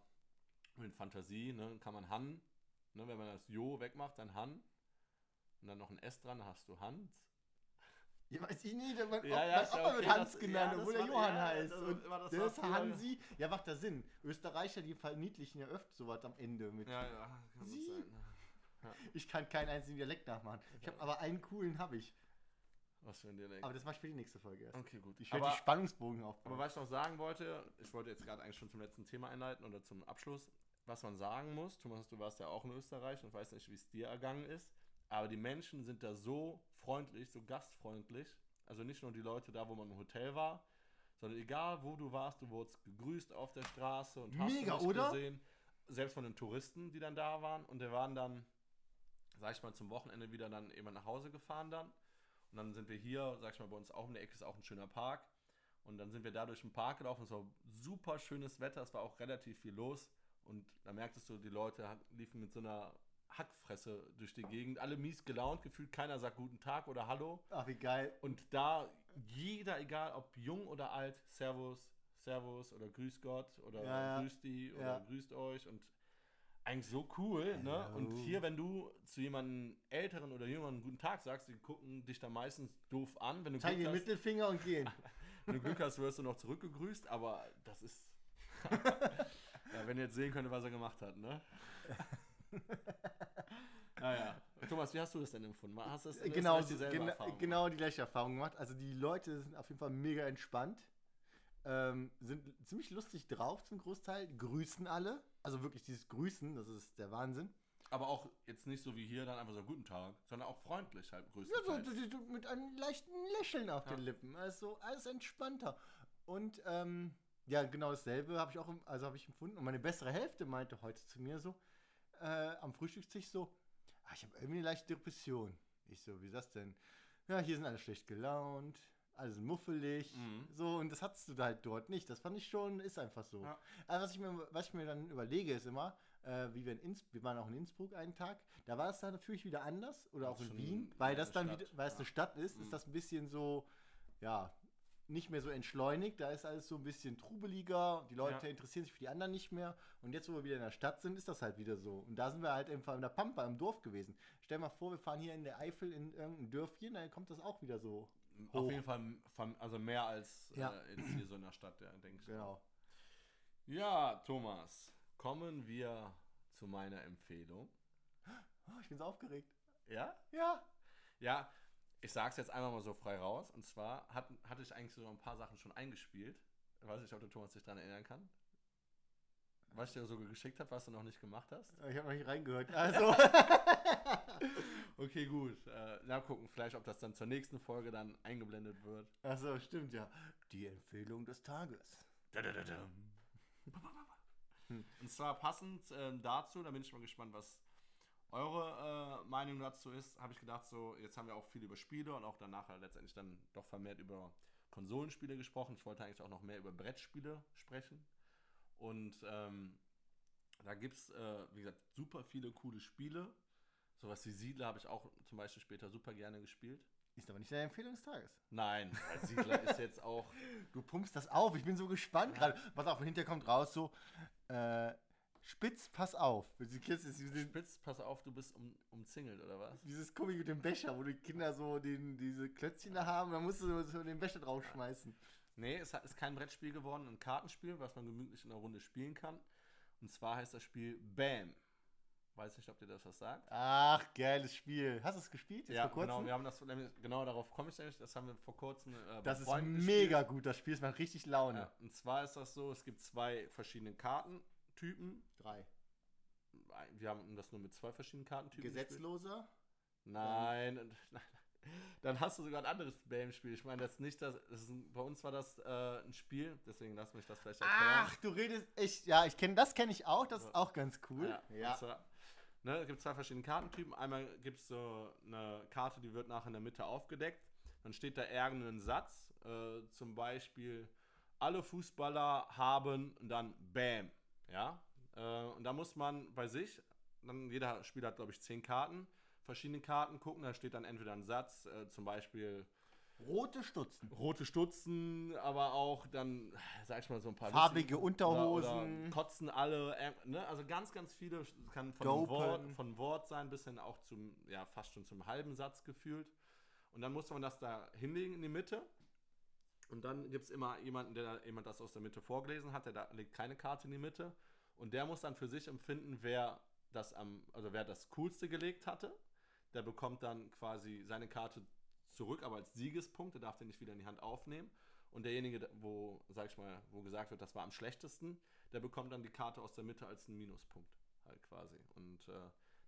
Mit Fantasie, ne? Kann man Han. Ne? Wenn man das Jo wegmacht, dann Han. Und dann noch ein S dran, dann hast du Hans.
Ja, weiß ich nicht, mein,
Ja,
Opa-
ja, ist ja
Opa
okay,
wird Hans
das-
genannt,
ja,
obwohl er Johann heißt.
das-
und
das
der ist Hansi. Ja, macht da Sinn. Österreicher, die verniedlichen ja öfter sowas am Ende mit.
Ja, ja, kann
Sie?
sein.
Ich kann keinen einzigen Dialekt nachmachen. Ich habe aber einen coolen habe ich.
Was für ein Dialekt.
Aber das mache ich für die nächste Folge erst.
Okay, gut.
Ich werde
aber,
die Spannungsbogen
aber
aufbauen.
was ich noch sagen wollte, ich wollte jetzt gerade eigentlich schon zum letzten Thema einleiten oder zum Abschluss. Was man sagen muss, Thomas, du warst ja auch in Österreich und weiß nicht, wie es dir ergangen ist, aber die Menschen sind da so freundlich, so gastfreundlich. Also nicht nur die Leute da, wo man im Hotel war, sondern egal wo du warst, du wurdest gegrüßt auf der Straße und hast
Mega,
du
oder?
gesehen. Selbst von den Touristen, die dann da waren. Und wir waren dann, sag ich mal, zum Wochenende wieder dann eben nach Hause gefahren dann. Und dann sind wir hier, sag ich mal, bei uns auch in der Ecke ist auch ein schöner Park. Und dann sind wir da durch den Park gelaufen. Es war super schönes Wetter, es war auch relativ viel los. Und da merktest du, die Leute liefen mit so einer Hackfresse durch die Gegend. Alle mies gelaunt, gefühlt keiner sagt guten Tag oder Hallo.
Ach, wie geil.
Und da jeder, egal ob jung oder alt, Servus, Servus oder Grüß Gott oder
Ja.
Grüß die oder
Ja.
Grüßt euch und eigentlich so cool, ne?
Hello.
Und hier, wenn du zu jemandem älteren oder jüngeren guten Tag sagst, die gucken dich da meistens doof an. Wenn du,
Zeig den Mittelfinger und gehen.
wenn du Glück hast, wirst du noch zurückgegrüßt, aber das ist. ja, wenn ihr jetzt sehen könntet, was er gemacht hat, ne? Naja. Thomas, wie hast du das denn empfunden? Hast du das
genau,
hast du dieselbe
gena
Erfahrung
genau die gleiche Erfahrung gemacht. Also die Leute sind auf jeden Fall mega entspannt. Ähm, sind ziemlich lustig drauf zum Großteil. Grüßen alle. Also wirklich dieses Grüßen, das ist der Wahnsinn.
Aber auch jetzt nicht so wie hier dann einfach so guten Tag, sondern auch freundlich halt
Ja, so,
größtenteils.
so, so mit einem leichten Lächeln auf
Ja.
den Lippen. Also alles entspannter. Und ähm, ja, genau dasselbe habe ich auch, also habe ich empfunden. Und meine bessere Hälfte meinte heute zu mir so, äh, am Frühstückstisch so, ah, ich habe irgendwie eine leichte Depression. Ich so, wie ist das denn? Ja, hier sind alle schlecht gelaunt, alle sind muffelig.
Mhm.
So, und das hattest du da halt dort nicht. Das fand ich schon, ist einfach so.
Ja.
Aber was ich, mir, was ich mir dann überlege, ist immer, äh, wie wir in Innsbruck, wir waren auch in Innsbruck einen Tag, da war es dann natürlich wieder anders oder auch
ist
in Wien, weil das dann
Stadt,
wieder, weil es
ja.
eine Stadt ist,
Mhm.
ist das ein bisschen so, ja, nicht mehr so entschleunigt, da ist alles so ein bisschen trubeliger, die Leute
Ja.
interessieren sich für die anderen nicht mehr und jetzt, wo wir wieder in der Stadt sind, ist das halt wieder so. Und da sind wir halt einfach in der Pampa, im Dorf gewesen. Stell mal vor, wir fahren hier in der Eifel in irgendein Dörfchen, dann kommt das auch wieder so.
Auf
hoch.
jeden Fall vom- also mehr als
Ja.
äh, jetzt hier so in der Stadt, ja, denke ich.
Genau.
Ja, Thomas, kommen wir zu meiner Empfehlung.
Oh, ich bin so aufgeregt.
Ja?
Ja.
Ja, ich sag's jetzt einmal mal so frei raus. Und zwar hat, hatte ich eigentlich so ein paar Sachen schon eingespielt. Ich weiß nicht, ob der Thomas sich daran erinnern kann. Was ich dir so geschickt habe, was du noch nicht gemacht hast.
Ich habe noch nicht reingehört. Also.
Okay, gut. Äh, na, gucken, vielleicht, ob das dann zur nächsten Folge dann eingeblendet wird.
Achso, stimmt ja. Die Empfehlung des Tages. Hm.
Und zwar passend ähm, dazu, da bin ich mal gespannt, was eure äh, Meinung dazu ist, habe ich gedacht, so, jetzt haben wir auch viel über Spiele und auch danach halt letztendlich dann doch vermehrt über Konsolenspiele gesprochen. Ich wollte eigentlich auch noch mehr über Brettspiele sprechen. Und ähm, da gibt es, äh, wie gesagt, super viele coole Spiele. Sowas wie Siedler habe ich auch zum Beispiel später super gerne gespielt.
Ist aber nicht deine Empfehlung des Tages.
Nein, Siedler ist jetzt auch.
Du pumpst das auf. Ich bin so gespannt gerade. Pass auf, hinterher kommt raus so. Äh, Spitz, pass auf.
Spitz, pass auf, du bist um, umzingelt, oder was?
dieses Komik mit dem Becher, wo die Kinder so den, diese Klötzchen da haben. Da musst du so den Becher draufschmeißen.
Nee, es ist kein Brettspiel geworden, ein Kartenspiel, was man gemütlich in einer Runde spielen kann. Und zwar heißt das Spiel Bam. Weiß nicht, ob dir das was sagt.
Ach, geiles Spiel. Hast du es gespielt? Jetzt
ja,
vor kurzem?
genau, wir haben das, nämlich- genau darauf komme ich nämlich, das haben wir vor kurzem äh,
das ist mega
gespielt.
gut, das Spiel. Es macht richtig Laune.
Ja, und zwar ist das so, es gibt zwei verschiedene Kartentypen.
Drei.
Wir haben das nur mit zwei verschiedenen Kartentypen.
Gesetzloser?
Nein, und- dann hast du sogar ein anderes Bam-Spiel. Ich meine, das ist nicht das, das ist ein, bei uns war das äh, ein Spiel, deswegen lass mich das vielleicht erklären.
Ach, du redest. Ich, ja, ich kenne das kenne ich auch. Das ist auch ganz cool.
Ja. Und zwar, ne, es gibt zwei verschiedene Kartentypen. Einmal gibt es so eine Karte, die wird nachher in der Mitte aufgedeckt. Dann steht da irgendein Satz, äh, zum Beispiel, alle Fußballer haben und dann Bam. Ja? Äh, und da muss man bei sich, dann jeder Spieler hat, glaube ich, zehn Karten, verschiedene Karten gucken. Da steht dann entweder ein Satz, äh, zum Beispiel
Rote Stutzen.
rote Stutzen, aber auch dann, sag ich mal, so ein paar
Farbige
lustige-
Unterhosen.
Oder, kotzen alle, äh, ne? Also ganz, ganz viele, kann von. Wort, von Wort sein, bis hin auch zum, ja, fast schon zum halben Satz gefühlt. Und dann muss man das da hinlegen in die Mitte. Und dann gibt es immer jemanden, der jemand das aus der Mitte vorgelesen hat, der da legt keine Karte in die Mitte. Und der muss dann für sich empfinden, wer das am, also wer das coolste gelegt hatte. Der bekommt dann quasi seine Karte zurück, aber als Siegespunkt, der darf den nicht wieder in die Hand aufnehmen. Und derjenige, der- wo, sag ich mal, wo gesagt wird, das war am schlechtesten, der bekommt dann die Karte aus der Mitte als einen Minuspunkt. Halt quasi. Und äh,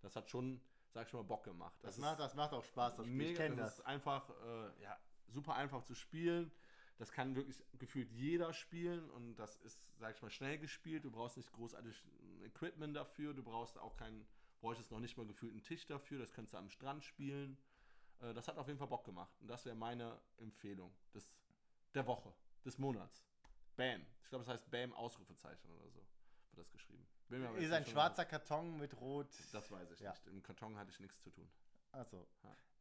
das hat schon, sag ich mal, Bock gemacht.
Das,
ist
macht, das macht auch Spaß, das Spiel. ich
mega,
kenne
das,
das.
ist einfach, äh, ja, super einfach zu spielen. Das kann wirklich gefühlt jeder spielen und das ist, sag ich mal, schnell gespielt. Du brauchst nicht großartig Equipment dafür. Du brauchst auch keinen, bräuchtest noch nicht mal gefühlt einen Tisch dafür. Das könntest du am Strand spielen. Äh, das hat auf jeden Fall Bock gemacht. Und das wäre meine Empfehlung des, der Woche, des Monats. Bam. Ich glaube, das heißt Bam Ausrufezeichen oder so. Wird das geschrieben.
Ist ein schwarzer Karton mit Rot.
Das weiß ich
Ja.
nicht. Im Karton hatte ich nichts zu tun.
Achso.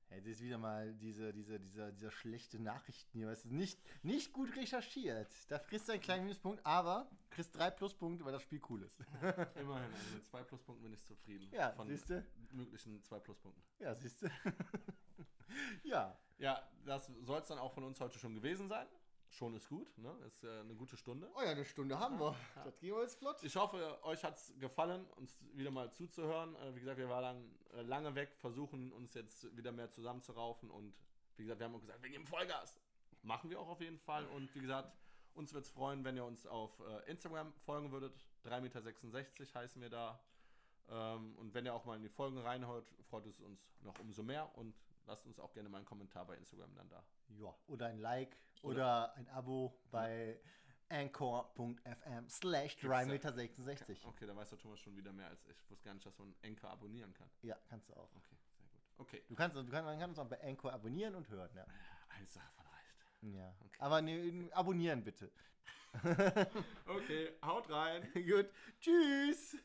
Hey, das ist wieder mal diese, diese, dieser, dieser schlechte Nachrichten hier. Weißt du, nicht, nicht gut recherchiert. Da kriegst du einen kleinen Minuspunkt, aber kriegst drei Pluspunkte, weil das Spiel cool ist.
Immerhin, also mit zwei Pluspunkten bin ich zufrieden.
Ja,
von
siehste.
möglichen zwei Pluspunkten.
Ja, siehst du. ja.
Ja, das soll es dann auch von uns heute schon gewesen sein. Schon ist gut, ne? Ist äh, eine gute Stunde.
Oh ja, eine Stunde haben wir.
Ja.
Das ging jetzt flott.
Ich hoffe, euch hat es gefallen, uns wieder mal zuzuhören. Äh, wie gesagt, wir waren äh, lange weg, versuchen uns jetzt wieder mehr zusammenzuraufen und wie gesagt, wir haben auch gesagt, wir geben Vollgas. Machen wir auch auf jeden Fall. Und wie gesagt, uns wird es freuen, wenn ihr uns auf äh, Instagram folgen würdet. 3,66 Meter heißen wir da. Ähm, und wenn ihr auch mal in die Folgen reinhört, freut es uns noch umso mehr. Und lasst uns auch gerne mal einen Kommentar bei Instagram dann da.
Ja, oder ein Like oder, ein Abo bei anchor.fm slash 3,66
Okay, da weiß der Thomas schon wieder mehr als ich. Ich wusste gar nicht, dass man Anchor abonnieren kann.
Ja, kannst du auch.
Okay, sehr gut. Okay.
Du kannst, du kannst, man kann uns auch bei Anchor abonnieren und hören, ja.
Eine Sache von reicht.
Ja.
Okay.
Aber ne, abonnieren bitte.
Okay, haut rein.
Gut. Tschüss.